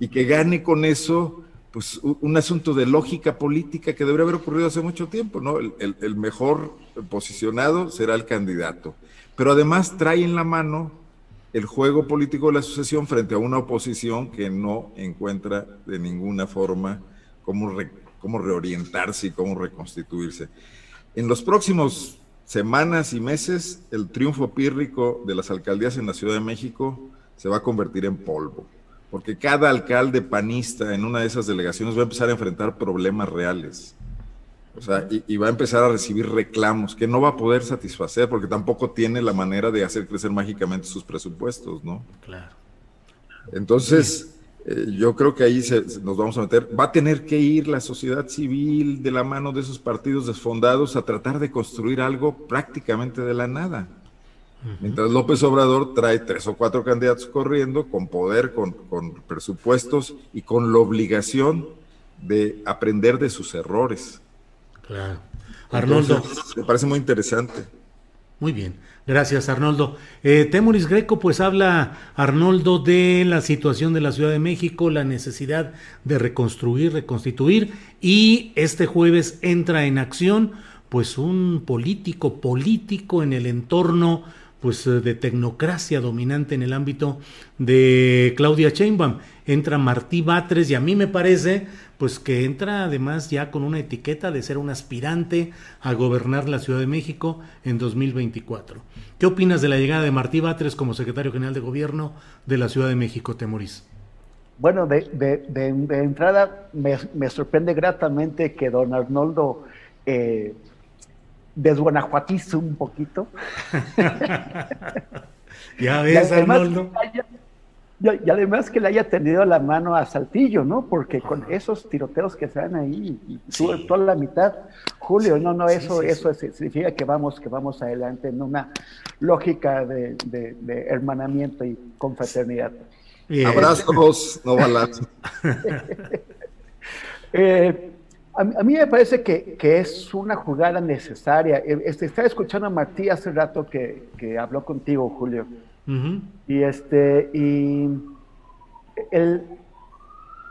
Y que gane con eso, pues un asunto de lógica política que debería haber ocurrido hace mucho tiempo, ¿no? El, mejor posicionado será el candidato. Pero además trae en la mano el juego político de la sucesión frente a una oposición que no encuentra de ninguna forma cómo cómo reorientarse y cómo reconstituirse. En los próximos semanas y meses, el triunfo pírrico de las alcaldías en la Ciudad de México se va a convertir en polvo, porque cada alcalde panista en una de esas delegaciones va a empezar a enfrentar problemas reales. O sea, y, va a empezar a recibir reclamos que no va a poder satisfacer porque tampoco tiene la manera de hacer crecer mágicamente sus presupuestos, ¿no? Claro. Entonces, eh, yo creo que ahí nos vamos a meter. Va a tener que ir la sociedad civil de la mano de esos partidos desfondados a tratar de construir algo prácticamente de la nada. Mientras López Obrador trae tres o cuatro candidatos corriendo con poder, con, presupuestos y con la obligación de aprender de sus errores. Claro. Arnoldo. me parece muy interesante. Muy bien. Gracias, Arnoldo. Eh, Greco, pues habla Arnoldo de la situación de la Ciudad de México, la necesidad de reconstruir, reconstituir, y este jueves entra en acción, pues un político, político en el entorno pues eh, de tecnocracia dominante en el ámbito de Claudia Sheinbaum. Entra Martí Batres y a mí me parece pues que entra además ya con una etiqueta de ser un aspirante a gobernar la Ciudad de México en 2024. ¿Qué opinas de la llegada de Martí Batres como secretario general de gobierno de la Ciudad de México, Temorís? Bueno, de, entrada me, sorprende gratamente que don Arnoldo eh, desguanajuatice un poquito. [LAUGHS] ya ves, Arnoldo. Y además que le haya tendido la mano a Saltillo, ¿no? Porque con esos tiroteos que se dan ahí, y toda la mitad, Julio, no, no, eso, eso significa que vamos, que vamos adelante en una lógica de, hermanamiento y confraternidad. Abrazos, no balazos. [LAUGHS] eh, a, mí me parece que, que, es una jugada necesaria. Eh, este, estaba escuchando a Martí hace rato que, que habló contigo, Julio. Y este, y él,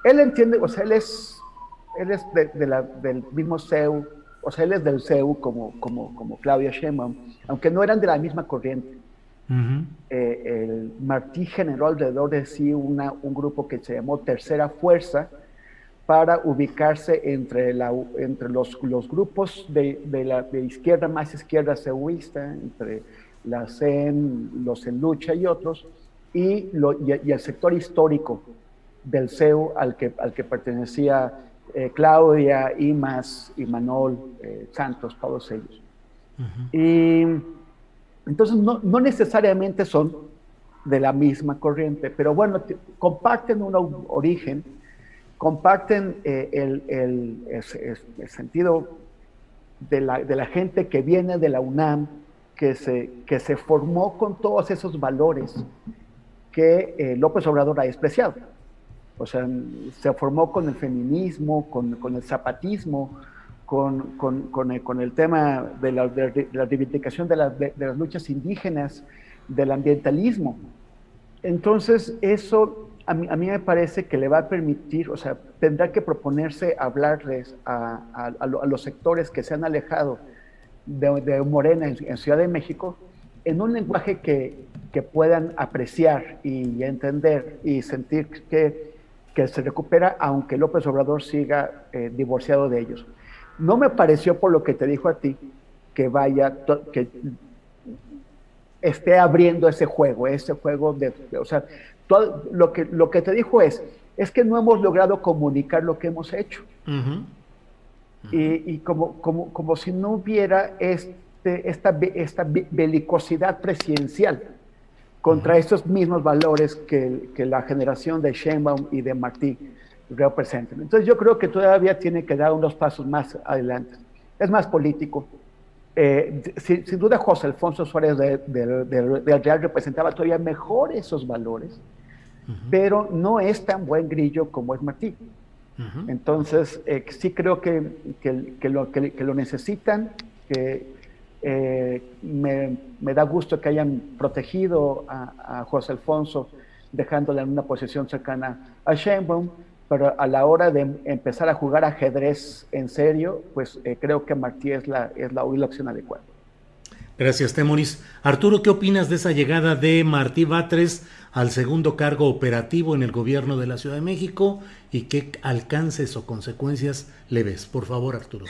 él entiende, o sea, él es, él es de, la, del mismo CEU, o sea, él es del CEU como, como, como Claudia Sheinbaum, aunque no eran de la misma corriente. Eh, el Martí generó alrededor de sí una, un grupo que se llamó Tercera Fuerza para ubicarse entre, la, entre los, los grupos de, de la de izquierda más izquierda ceuista, entre la CEN, los en lucha y otros, y, lo, y, el sector histórico del CEU al que, al que pertenecía eh, Claudia, Imas, Imanol, eh, Santos, todos ellos. Y entonces no, no, necesariamente son de la misma corriente, pero bueno, comparten un origen, comparten eh, el, el, el, sentido de la, de la, gente que viene de la UNAM, que se, que se formó con todos esos valores que López Obrador ha despreciado. O sea, se formó con el feminismo, con, con el zapatismo, con, con, el, con, el, tema de la, de, la reivindicación de, de, las luchas indígenas, del ambientalismo. Entonces, eso a mí, a mí, me parece que le va a permitir, o sea, tendrá que proponerse hablarles a, a, a los sectores que se han alejado de, Morena en, Ciudad de México en un lenguaje que, que puedan apreciar y entender y sentir que que se recupera aunque López Obrador siga eh, divorciado de ellos. No me pareció por lo que te dijo a ti que vaya, que esté abriendo ese juego, ese juego de, o sea, todo, lo, que, lo que te dijo es, es que no hemos logrado comunicar lo que hemos hecho. Y, y, como, como, como si no hubiera este, esta, esta belicosidad presidencial contra estos mismos valores que, que, la generación de Sheinbaum y de Martí representan. Entonces yo creo que todavía tiene que dar unos pasos más adelante. Es más político. Eh, sin, duda José Alfonso Suárez del de, Real representaba todavía mejor esos valores, pero no es tan buen grillo como es Martí. Entonces, eh, sí creo que, que, lo, que, lo necesitan, que eh, me, da gusto que hayan protegido a, José Alfonso, dejándole en una posición cercana a Sheinbaum, pero a la hora de empezar a jugar ajedrez en serio, pues eh, creo que Martí es la, es la, opción adecuada. Gracias, Temoris. Arturo, ¿qué opinas de esa llegada de Martí Batres al segundo cargo operativo en el gobierno de la Ciudad de México y qué alcances o consecuencias le ves? Por favor, Arturo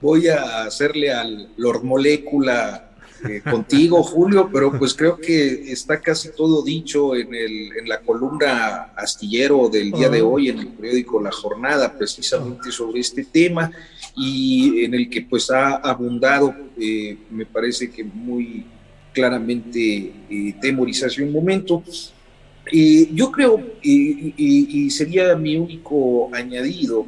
voy a hacerle al Lord Molécula eh, [LAUGHS] contigo, Julio, pero pues creo que está casi todo dicho en, el, en la columna astillero del día de hoy en el periódico La Jornada, precisamente sobre este tema y en el que pues ha abundado, eh, me parece que muy claramente eh, temorización un momento. yo creo, y sería mi único añadido,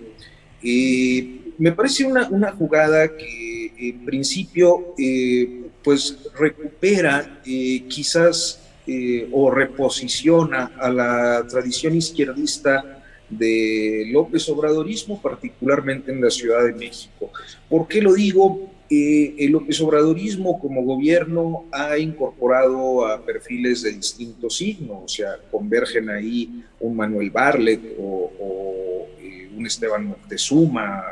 me parece una, una jugada que en principio eh, pues recupera eh, quizás eh, o reposiciona a la tradición izquierdista de López Obradorismo, particularmente en la Ciudad de México. ¿Por qué lo digo? el López Obradorismo como gobierno ha incorporado a perfiles de distintos signos, o sea, convergen ahí un Manuel Barlet o, o un Esteban Moctezuma,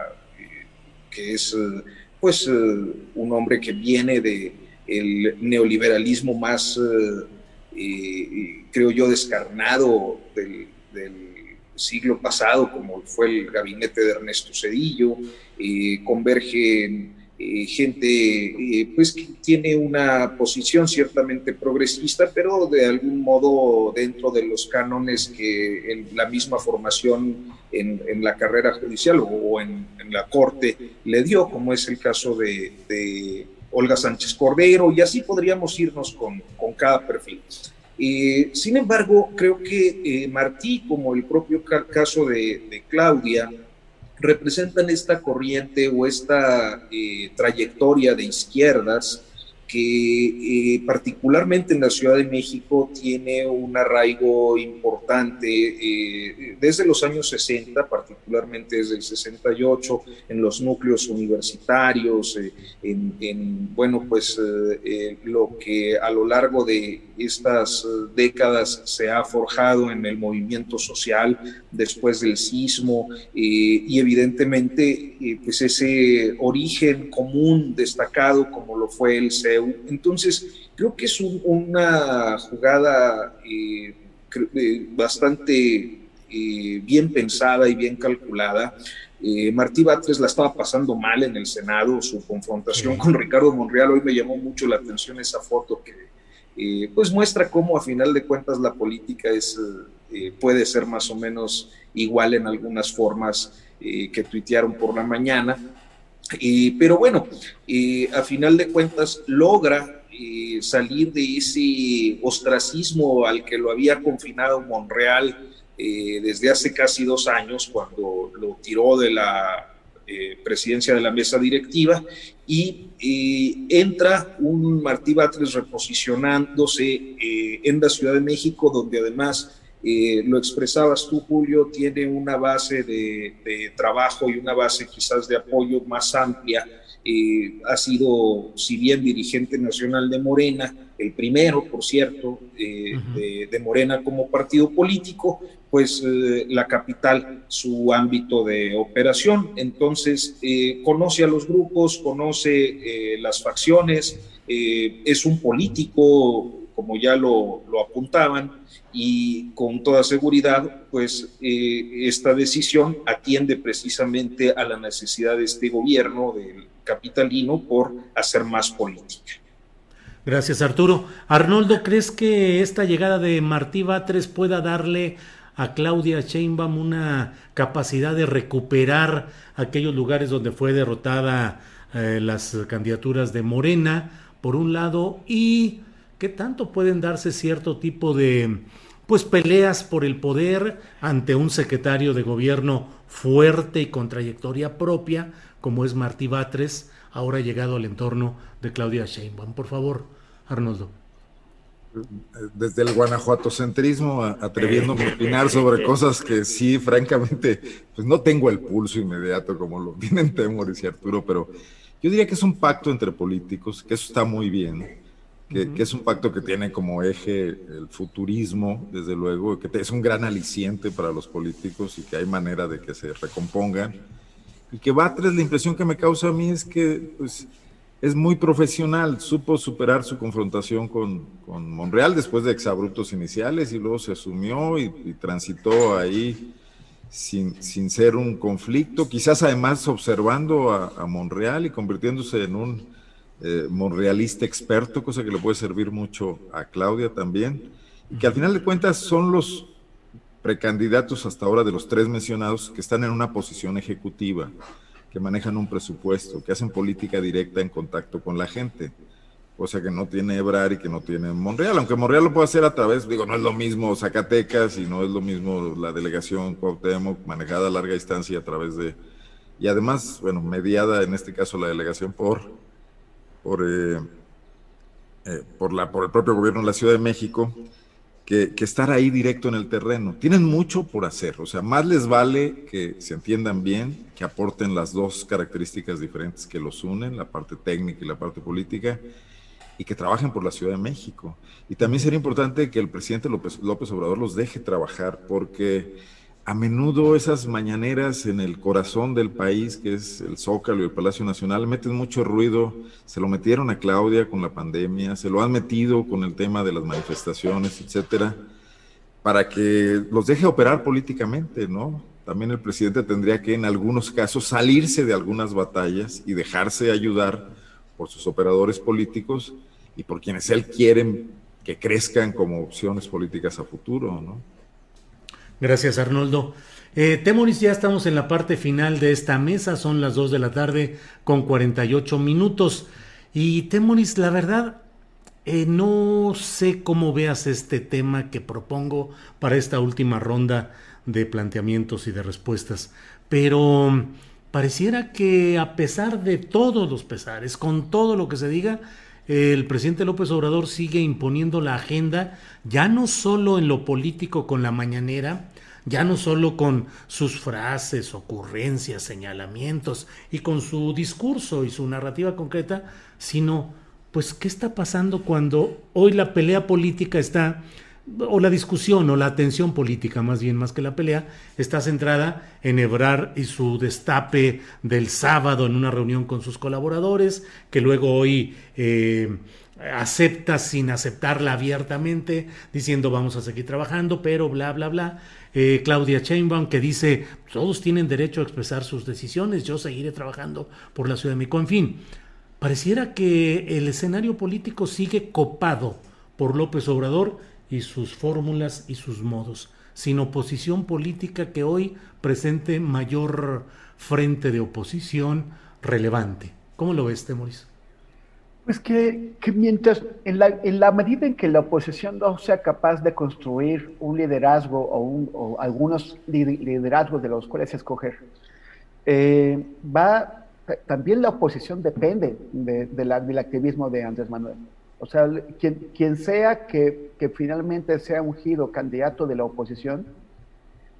que es eh, pues eh, un hombre que viene de neoliberalismo más, eh, creo yo, descarnado del, siglo pasado, como fue el gabinete de Ernesto Cedillo, converge eh, gente eh, pues que tiene una posición ciertamente progresista, pero de algún modo dentro de los cánones que en la misma formación en, la carrera judicial o en, en, la corte le dio, como es el caso de, de Olga Sánchez Cordero, y así podríamos irnos con, con cada perfil. Eh, sin embargo, creo que Martí, como el propio caso de, de Claudia, representan esta corriente o esta eh, trayectoria de izquierdas que eh, particularmente en la Ciudad de México tiene un arraigo importante eh, desde los años 60, particularmente desde el 68, en los núcleos universitarios, eh, en, bueno, pues lo que a lo largo de estas décadas se ha forjado en el movimiento social después del sismo y evidentemente pues ese origen común destacado como lo fue el entonces, creo que es una jugada eh, eh, bastante eh, bien pensada y bien calculada. Martí Batres la estaba pasando mal en el Senado, su confrontación con Ricardo Monreal. Hoy me llamó mucho la atención esa foto que pues muestra cómo a final de cuentas la política es puede ser más o menos igual en algunas formas que tuitearon por la mañana. Pero bueno, a final de cuentas logra salir de ese ostracismo al que lo había confinado Monreal desde hace casi dos años, cuando lo tiró de la eh, presidencia de la mesa directiva y eh, entra un Martí Batres reposicionándose eh, en la Ciudad de México, donde además, lo expresabas tú, Julio, tiene una base de, trabajo y una base quizás de apoyo más amplia. ha sido, si bien dirigente nacional de Morena, el primero, por cierto, de, Morena como partido político, pues eh, la capital su ámbito de operación. Entonces, eh, conoce a los grupos, conoce eh, las facciones, es un político, como ya lo, lo, apuntaban, y con toda seguridad, pues esta decisión atiende precisamente a la necesidad de este gobierno, del capitalino, por hacer más política. Gracias, Arturo. Arnoldo, ¿crees que esta llegada de Martí Batres pueda darle a Claudia Sheinbaum una capacidad de recuperar aquellos lugares donde fue derrotada eh, las candidaturas de Morena, por un lado, y qué tanto pueden darse cierto tipo de pues peleas por el poder ante un secretario de gobierno fuerte y con trayectoria propia, como es Martí Batres, ahora llegado al entorno de Claudia Sheinbaum. Por favor, Arnoldo desde el guanajuatocentrismo, atreviéndome a opinar sobre cosas que sí, francamente, pues no tengo el pulso inmediato como lo [LAUGHS] tienen Temoris y Arturo, pero yo diría que es un pacto entre políticos, que eso está muy bien, que, es un pacto que tiene como eje el futurismo, desde luego, que es un gran aliciente para los políticos y que hay manera de que se recompongan. Y que Batres, la impresión que me causa a mí es que, pues, es muy profesional, supo superar su confrontación con, con Monreal después de exabruptos iniciales y luego se asumió y, transitó ahí sin, sin, ser un conflicto, quizás además observando a, Monreal y convirtiéndose en un eh, monrealista experto, cosa que le puede servir mucho a Claudia también, y que al final de cuentas son los precandidatos hasta ahora de los tres mencionados que están en una posición ejecutiva que manejan un presupuesto, que hacen política directa en contacto con la gente, cosa que no tiene Ebrar y que no tiene Monreal, aunque Monreal lo puede hacer a través, digo, no es lo mismo Zacatecas y no es lo mismo la delegación Cuauhtémoc manejada a larga distancia a través de, y además, bueno, mediada en este caso la delegación por, por, eh, eh, por, la, por el propio gobierno de la Ciudad de México, que, estar ahí directo en el terreno. Tienen mucho por hacer, o sea, más les vale que se entiendan bien, que aporten las dos características diferentes que los unen, la parte técnica y la parte política, y que trabajen por la Ciudad de México. Y también sería importante que el presidente López, López Obrador los deje trabajar, porque a menudo esas mañaneras en el corazón del país, que es el Zócalo y el Palacio Nacional, meten mucho ruido. Se lo metieron a Claudia con la pandemia, se lo han metido con el tema de las manifestaciones, etcétera, para que los deje operar políticamente, ¿no? También el presidente tendría que en algunos casos salirse de algunas batallas y dejarse ayudar por sus operadores políticos y por quienes él quiere que crezcan como opciones políticas a futuro, ¿no? Gracias, Arnoldo. Eh, Temoris, ya estamos en la parte final de esta mesa, son las 2 de la tarde con 48 minutos. Y Temoris, la verdad, eh, no sé cómo veas este tema que propongo para esta última ronda de planteamientos y de respuestas, pero pareciera que a pesar de todos los pesares, con todo lo que se diga, el presidente López Obrador sigue imponiendo la agenda, ya no solo en lo político con la mañanera, ya no solo con sus frases, ocurrencias, señalamientos y con su discurso y su narrativa concreta, sino pues qué está pasando cuando hoy la pelea política está o la discusión o la atención política, más bien más que la pelea, está centrada en Ebrar y su destape del sábado en una reunión con sus colaboradores, que luego hoy eh, acepta sin aceptarla abiertamente, diciendo vamos a seguir trabajando, pero bla, bla, bla. Eh, Claudia Chainbaum que dice todos tienen derecho a expresar sus decisiones, yo seguiré trabajando por la Ciudad de México. En fin, pareciera que el escenario político sigue copado por López Obrador y sus fórmulas y sus modos. sin oposición política que hoy presente mayor frente de oposición relevante. ¿Cómo lo ves, Temoris? Pues que, mientras, en la, la, medida en que la oposición no sea capaz de construir un liderazgo o, algunos liderazgos de los cuales escoger, eh, va, también la oposición depende de, del activismo de Andrés Manuel. O sea, quien, quien sea que, finalmente sea ungido candidato de la oposición,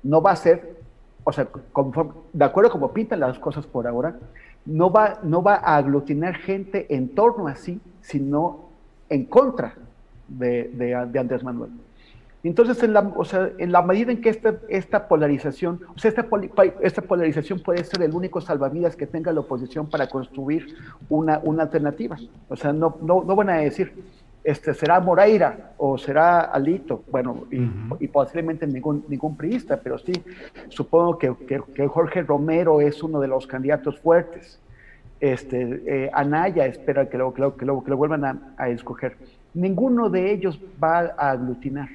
no va a ser, o sea, de acuerdo como pintan las cosas por ahora, no va, no va a aglutinar gente en torno a sí, sino en contra de, de, Andrés Manuel. Entonces, en la, o sea, en la medida en que esta, esta polarización, o sea, esta, esta, polarización puede ser el único salvavidas que tenga la oposición para construir una, una alternativa. O sea, no, no, no van a decir, este, será Moreira o será Alito, bueno, y, posiblemente ningún, ningún priista, pero sí, supongo que, que, Jorge Romero es uno de los candidatos fuertes. Este, eh, Anaya espera que lo, que lo, que lo, vuelvan a, escoger. Ninguno de ellos va a aglutinar,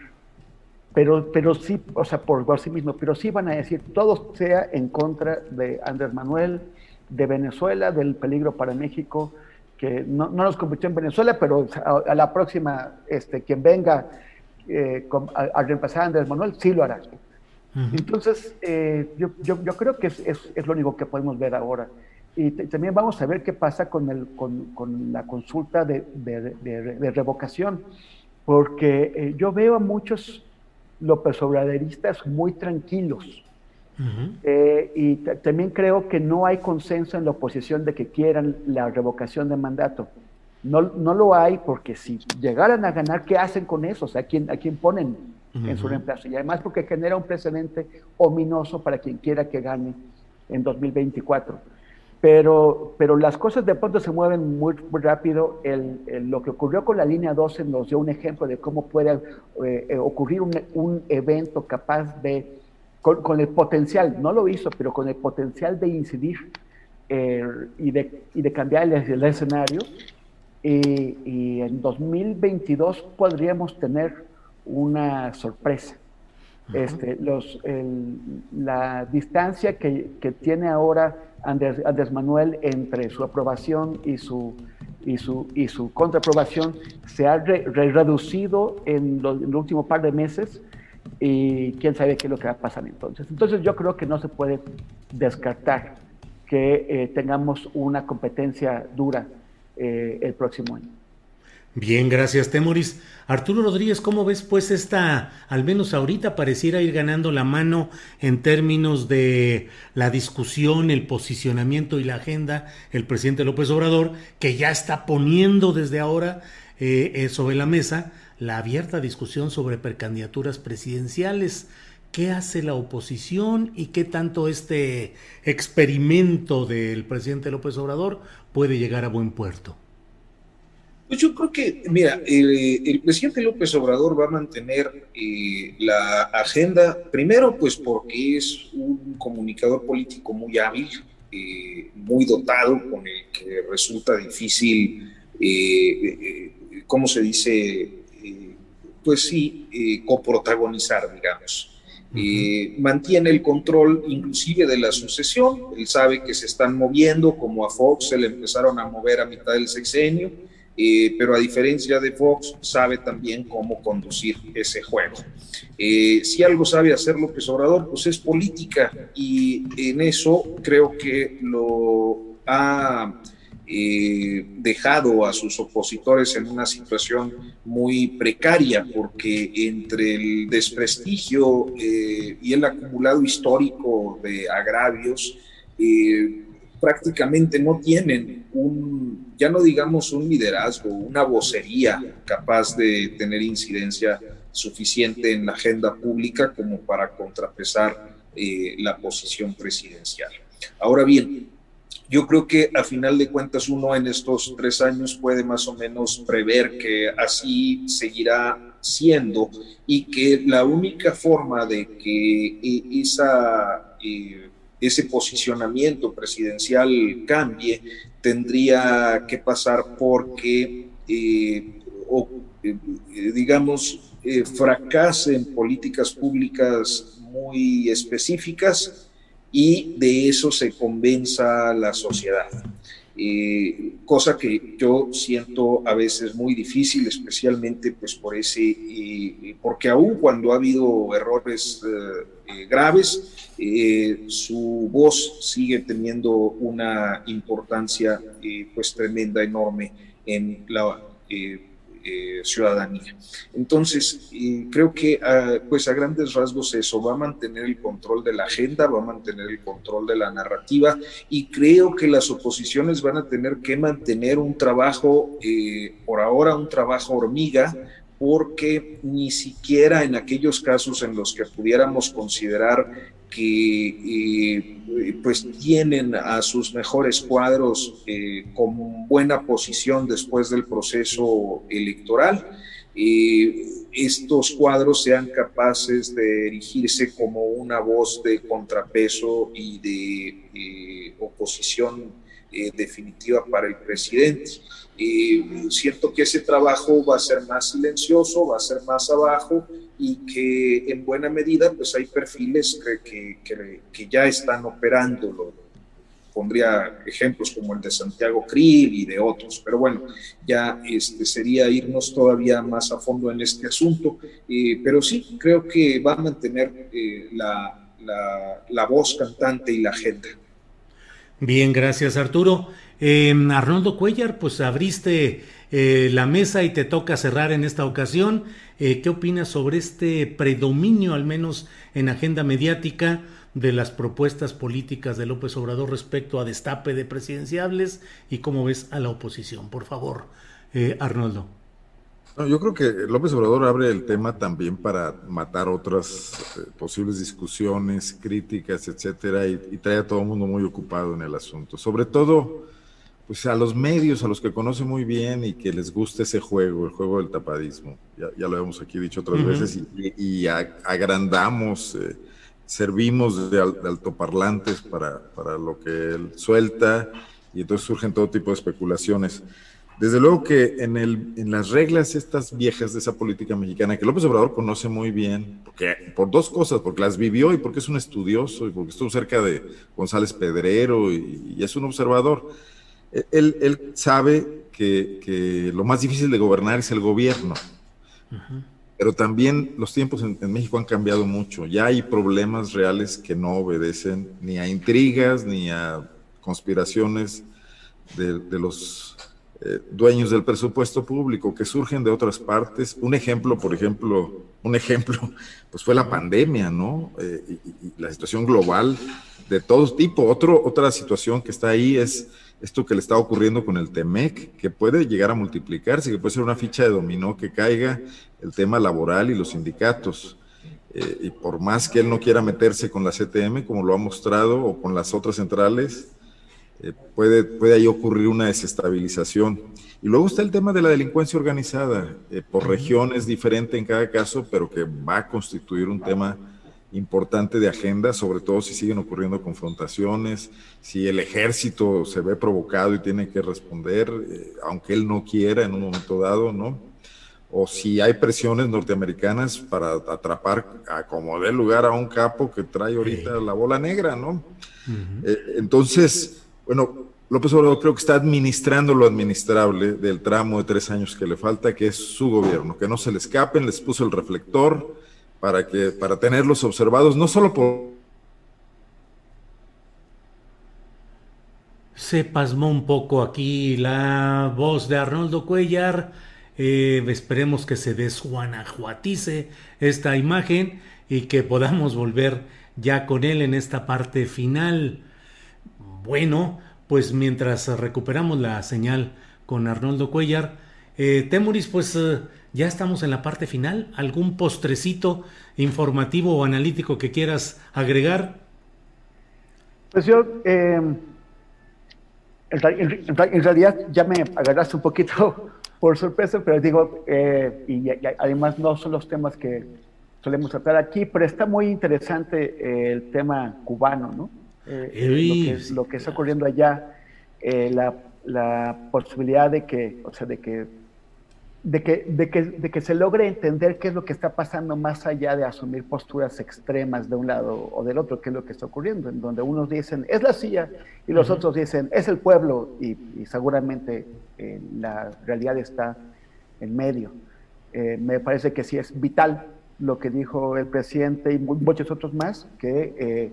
pero, pero sí, o sea, por, por sí mismo, pero sí van a decir, todo sea en contra de Andrés Manuel, de Venezuela, del peligro para México, que no, nos convirtió en Venezuela, pero a, la próxima, este, quien venga eh, a, reemplazar a Andrés Manuel, sí lo hará. Entonces, eh, yo, yo, yo, creo que es, es, lo único que podemos ver ahora. Y también vamos a ver qué pasa con, el, con, con la consulta de, de, de, revocación, porque eh, yo veo a muchos López Obraderistas muy tranquilos eh, y también creo que no hay consenso en la oposición de que quieran la revocación de mandato. No, no lo hay porque si llegaran a ganar, ¿qué hacen con eso? O sea, ¿a quién, a quién ponen en su reemplazo? Y además porque genera un precedente ominoso para quien quiera que gane en 2024. Pero, pero las cosas de pronto se mueven muy, rápido. El, lo que ocurrió con la línea 12 nos dio un ejemplo de cómo puede eh, ocurrir un, un evento capaz de con, el potencial, no lo hizo, pero con el potencial de incidir eh, y, de, y, de, cambiar el, escenario. Y, en 2022 podríamos tener una sorpresa. Este, los, la distancia que, que, tiene ahora Andrés, Andrés, Manuel entre su aprobación y su, y su, y su contraaprobación se ha reducido en, en el último par de meses y quién sabe qué es lo que va a pasar entonces. Entonces yo creo que no se puede descartar que eh, tengamos una competencia dura eh, el próximo año. Bien, gracias, Temoris. Arturo Rodríguez, ¿cómo ves pues esta, al menos ahorita pareciera ir ganando la mano en términos de la discusión, el posicionamiento y la agenda, el presidente López Obrador, que ya está poniendo desde ahora eh, sobre la mesa la abierta discusión sobre precandidaturas presidenciales. ¿Qué hace la oposición y qué tanto este experimento del presidente López Obrador puede llegar a buen puerto? Pues yo creo que, mira, el, presidente López Obrador va a mantener eh, la agenda, primero pues porque es un comunicador político muy hábil, eh, muy dotado, con el que resulta difícil, eh, ¿cómo se dice?, pues sí, eh, coprotagonizar, digamos. Eh, mantiene el control inclusive de la sucesión, él sabe que se están moviendo, como a Fox se le empezaron a mover a mitad del sexenio, eh, pero a diferencia de Fox, sabe también cómo conducir ese juego. si algo sabe hacer López Obrador, pues es política y en eso creo que lo ha eh, dejado a sus opositores en una situación muy precaria, porque entre el desprestigio eh, y el acumulado histórico de agravios, eh, prácticamente no tienen un, ya no digamos un liderazgo, una vocería capaz de tener incidencia suficiente en la agenda pública como para contrapesar la posición presidencial. Ahora bien, yo creo que a final de cuentas uno en estos tres años puede más o menos prever que así seguirá siendo y que la única forma de que e, esa, eh, ese posicionamiento presidencial cambie tendría que pasar porque, eh, eh, digamos, eh, fracase en políticas públicas muy específicas y de eso se convenza la sociedad. Eh, cosa que yo siento a veces muy difícil, especialmente pues por ese, porque aún cuando ha habido errores eh, graves, su voz sigue teniendo una importancia pues tremenda, enorme en la eh, ciudadanía. Entonces, creo que ah, pues a grandes rasgos eso va a mantener el control de la agenda, va a mantener el control de la narrativa y creo que las oposiciones van a tener que mantener un trabajo, eh, por ahora un trabajo hormiga, porque ni siquiera en aquellos casos en los que pudiéramos considerar que eh, pues tienen a sus mejores cuadros eh, con buena posición después del proceso electoral. estos cuadros sean capaces de erigirse como una voz de contrapeso y de eh, oposición definitiva para el presidente. siento que ese trabajo va a ser más silencioso, va a ser más abajo y que en buena medida pues hay perfiles que, que, que, ya están operando. pondría ejemplos como el de Santiago Krill y de otros, pero bueno, ya este, sería irnos todavía más a fondo en este asunto, eh, pero sí, creo que va a mantener eh, la, la, la, voz cantante y la agenda. Bien, gracias Arturo. Eh, Arnoldo Cuellar, pues abriste la mesa y te toca cerrar en esta ocasión. Eh, ¿Qué opinas sobre este predominio, al menos en agenda mediática, de las propuestas políticas de López Obrador respecto a destape de presidenciables y cómo ves a la oposición? Por favor, eh, Arnoldo. yo creo que López Obrador abre el tema también para matar otras eh, posibles discusiones, críticas, etcétera, y, y, trae a todo el mundo muy ocupado en el asunto. Sobre todo, pues a los medios, a los que conoce muy bien y que les gusta ese juego, el juego del tapadismo. Ya, ya lo hemos aquí dicho otras veces y, agrandamos, eh, servimos de, altoparlantes para, para, lo que él suelta y entonces surgen todo tipo de especulaciones. Desde luego que en, el, en las reglas estas viejas de esa política mexicana, que López Obrador conoce muy bien, porque, por dos cosas, porque las vivió y porque es un estudioso y porque estuvo cerca de González Pedrero y, y es un observador él, sabe que, lo más difícil de gobernar es el gobierno. Pero también los tiempos en, México han cambiado mucho. Ya hay problemas reales que no obedecen ni a intrigas ni a conspiraciones de, los eh, dueños del presupuesto público que surgen de otras partes. Un ejemplo, por ejemplo, un ejemplo, [LAUGHS] pues fue la pandemia, ¿no? Eh, y, la situación global de todo tipo. Otro, otra situación que está ahí es esto que le está ocurriendo con el TEMEC, que puede llegar a multiplicarse, que puede ser una ficha de dominó que caiga el tema laboral y los sindicatos. Eh, y por más que él no quiera meterse con la CTM, como lo ha mostrado, o con las otras centrales, eh, puede, puede ahí ocurrir una desestabilización. Y luego está el tema de la delincuencia organizada, eh, por regiones diferente en cada caso, pero que va a constituir un tema importante de agenda, sobre todo si siguen ocurriendo confrontaciones, si el ejército se ve provocado y tiene que responder, eh, aunque él no quiera en un momento dado, ¿no? O si hay presiones norteamericanas para atrapar a como dé lugar a un capo que trae ahorita la bola negra, ¿no? Eh, entonces, bueno, López Obrador creo que está administrando lo administrable del tramo de tres años que le falta, que es su gobierno, que no se le escapen, les puso el reflector, para, que, para tenerlos observados, no solo por... Se pasmó un poco aquí la voz de Arnoldo Cuellar. Eh, esperemos que se desjuanajuatice esta imagen y que podamos volver ya con él en esta parte final. Bueno, pues mientras recuperamos la señal con Arnoldo Cuellar, eh, Temuris, pues eh, ya estamos en la parte final. ¿Algún postrecito informativo o analítico que quieras agregar? Pues yo, em, en, realidad ya me agarraste un poquito [LAUGHS] por sorpresa, pero digo, eh, y, además no son los temas que solemos tratar aquí, pero está muy interesante eh, el tema cubano, ¿no? Eh, lo, que, está ocurriendo allá, la, la posibilidad de que, o sea, de que de que, de, que, de que se logre entender qué es lo que está pasando más allá de asumir posturas extremas de un lado o del otro, qué es lo que está ocurriendo, en donde unos dicen es la silla y los otros dicen es el pueblo y, seguramente eh, la realidad está en medio. Eh, me parece que sí es vital lo que dijo el presidente y muchos otros más, que eh,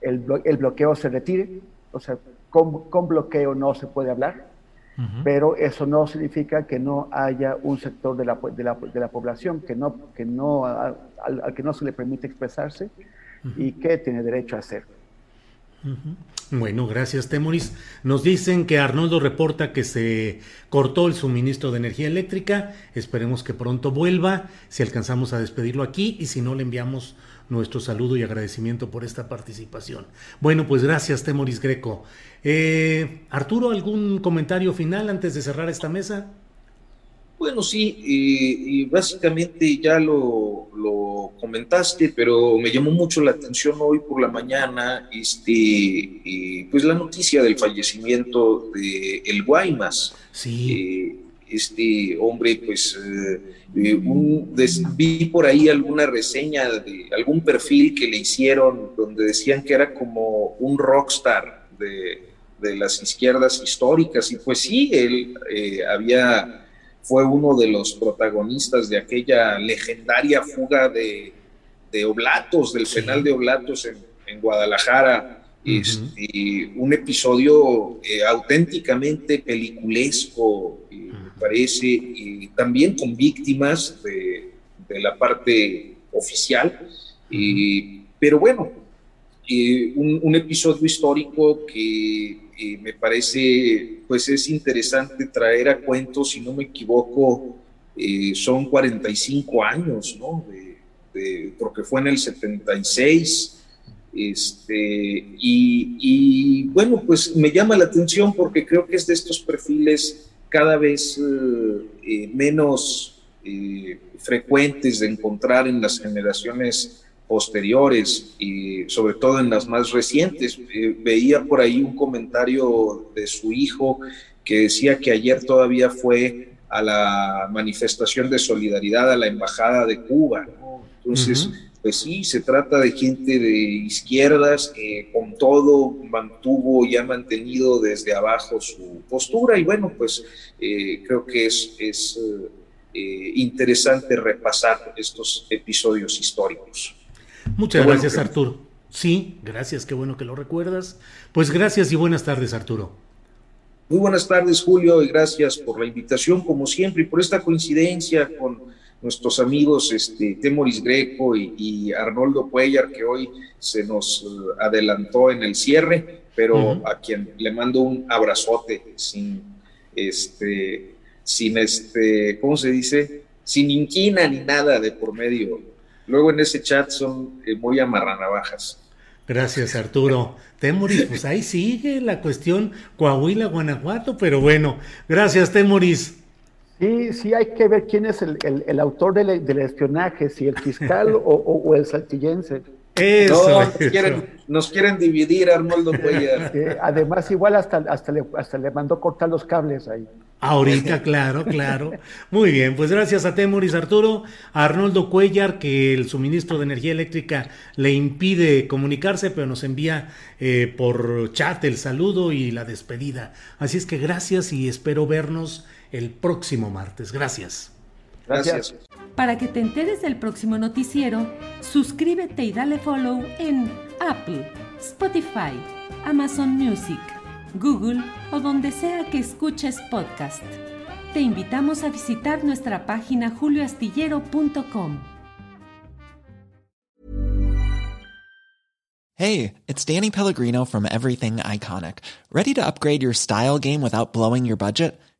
el, el, bloqueo se retire, o sea, con, con bloqueo no se puede hablar, pero eso no significa que no haya un sector de la, de la, de la población que no, que no, al, que no se le permite expresarse y que tiene derecho a hacerlo. Bueno, gracias, Temoris. Nos dicen que Arnoldo reporta que se cortó el suministro de energía eléctrica. Esperemos que pronto vuelva, si alcanzamos a despedirlo aquí y si no, le enviamos nuestro saludo y agradecimiento por esta participación. Bueno, pues gracias, Temoris Greco. Eh, Arturo, ¿algún comentario final antes de cerrar esta mesa? Bueno, sí, y, básicamente ya lo, comentaste, pero me llamó mucho la atención hoy por la mañana, este, pues la noticia del fallecimiento de el Guaymas. Sí. Eh, este hombre, pues eh, vi por ahí alguna reseña de algún perfil que le hicieron donde decían que era como un rockstar de, de las izquierdas históricas. Y pues sí, él eh, había, fue uno de los protagonistas de aquella legendaria fuga de, de Oblatos, del penal de Oblatos en, en Guadalajara. y un episodio eh, auténticamente peliculesco, me parece, y también con víctimas de, de la parte oficial. y, pero bueno, un, un, episodio histórico que me parece, pues es interesante traer a cuento, si no me equivoco, eh, son 45 años, ¿no? porque fue en el 76. Este, y, y, bueno, pues me llama la atención porque creo que es de estos perfiles cada vez eh, eh, menos frecuentes de encontrar en las generaciones posteriores y sobre todo en las más recientes. Eh, veía por ahí un comentario de su hijo que decía que ayer todavía fue a la manifestación de solidaridad a la Embajada de Cuba. Entonces, pues sí, se trata de gente de izquierdas que con todo mantuvo y ha mantenido desde abajo su postura y bueno, pues eh, creo que es, es eh, interesante repasar estos episodios históricos. Muchas gracias, Arturo. Sí, gracias, qué bueno que lo recuerdas. Pues gracias y buenas tardes, Arturo. Muy buenas tardes, Julio, y gracias por la invitación, como siempre, y por esta coincidencia con nuestros amigos este, Temoris Greco y, Arnoldo Cuellar, que hoy se nos eh, adelantó en el cierre, pero a quien le mando un abrazote sin, este, sin este, ¿cómo se dice? Sin inquina ni nada de por medio Luego en ese chat son eh, muy amarranavajas. Gracias, Arturo. Temoris, pues ahí sigue la cuestión Coahuila, Guanajuato, pero bueno, gracias, Temoris. Sí, sí, hay que ver quién es el, autor del, espionaje, si el fiscal [LAUGHS] o, el saltillense. Eso, nos, quieren, dividir, Arnoldo Cuellar. [LAUGHS] además, igual hasta, hasta, le, hasta le mandó cortar los cables ahí. Ahorita, claro, claro. Muy bien, pues gracias a Temoris Arturo, a Arnoldo Cuellar, que el suministro de energía eléctrica le impide comunicarse, pero nos envía eh, por chat el saludo y la despedida. Así es que gracias y espero vernos el próximo martes. Gracias. Gracias. Para que te enteres del próximo noticiero, suscríbete y dale follow en Apple, Spotify, Amazon Music. Google o donde sea que escuches podcast. Te invitamos a visitar nuestra página julioastillero.com. Hey, it's Danny Pellegrino from Everything Iconic. Ready to upgrade your style game without blowing your budget?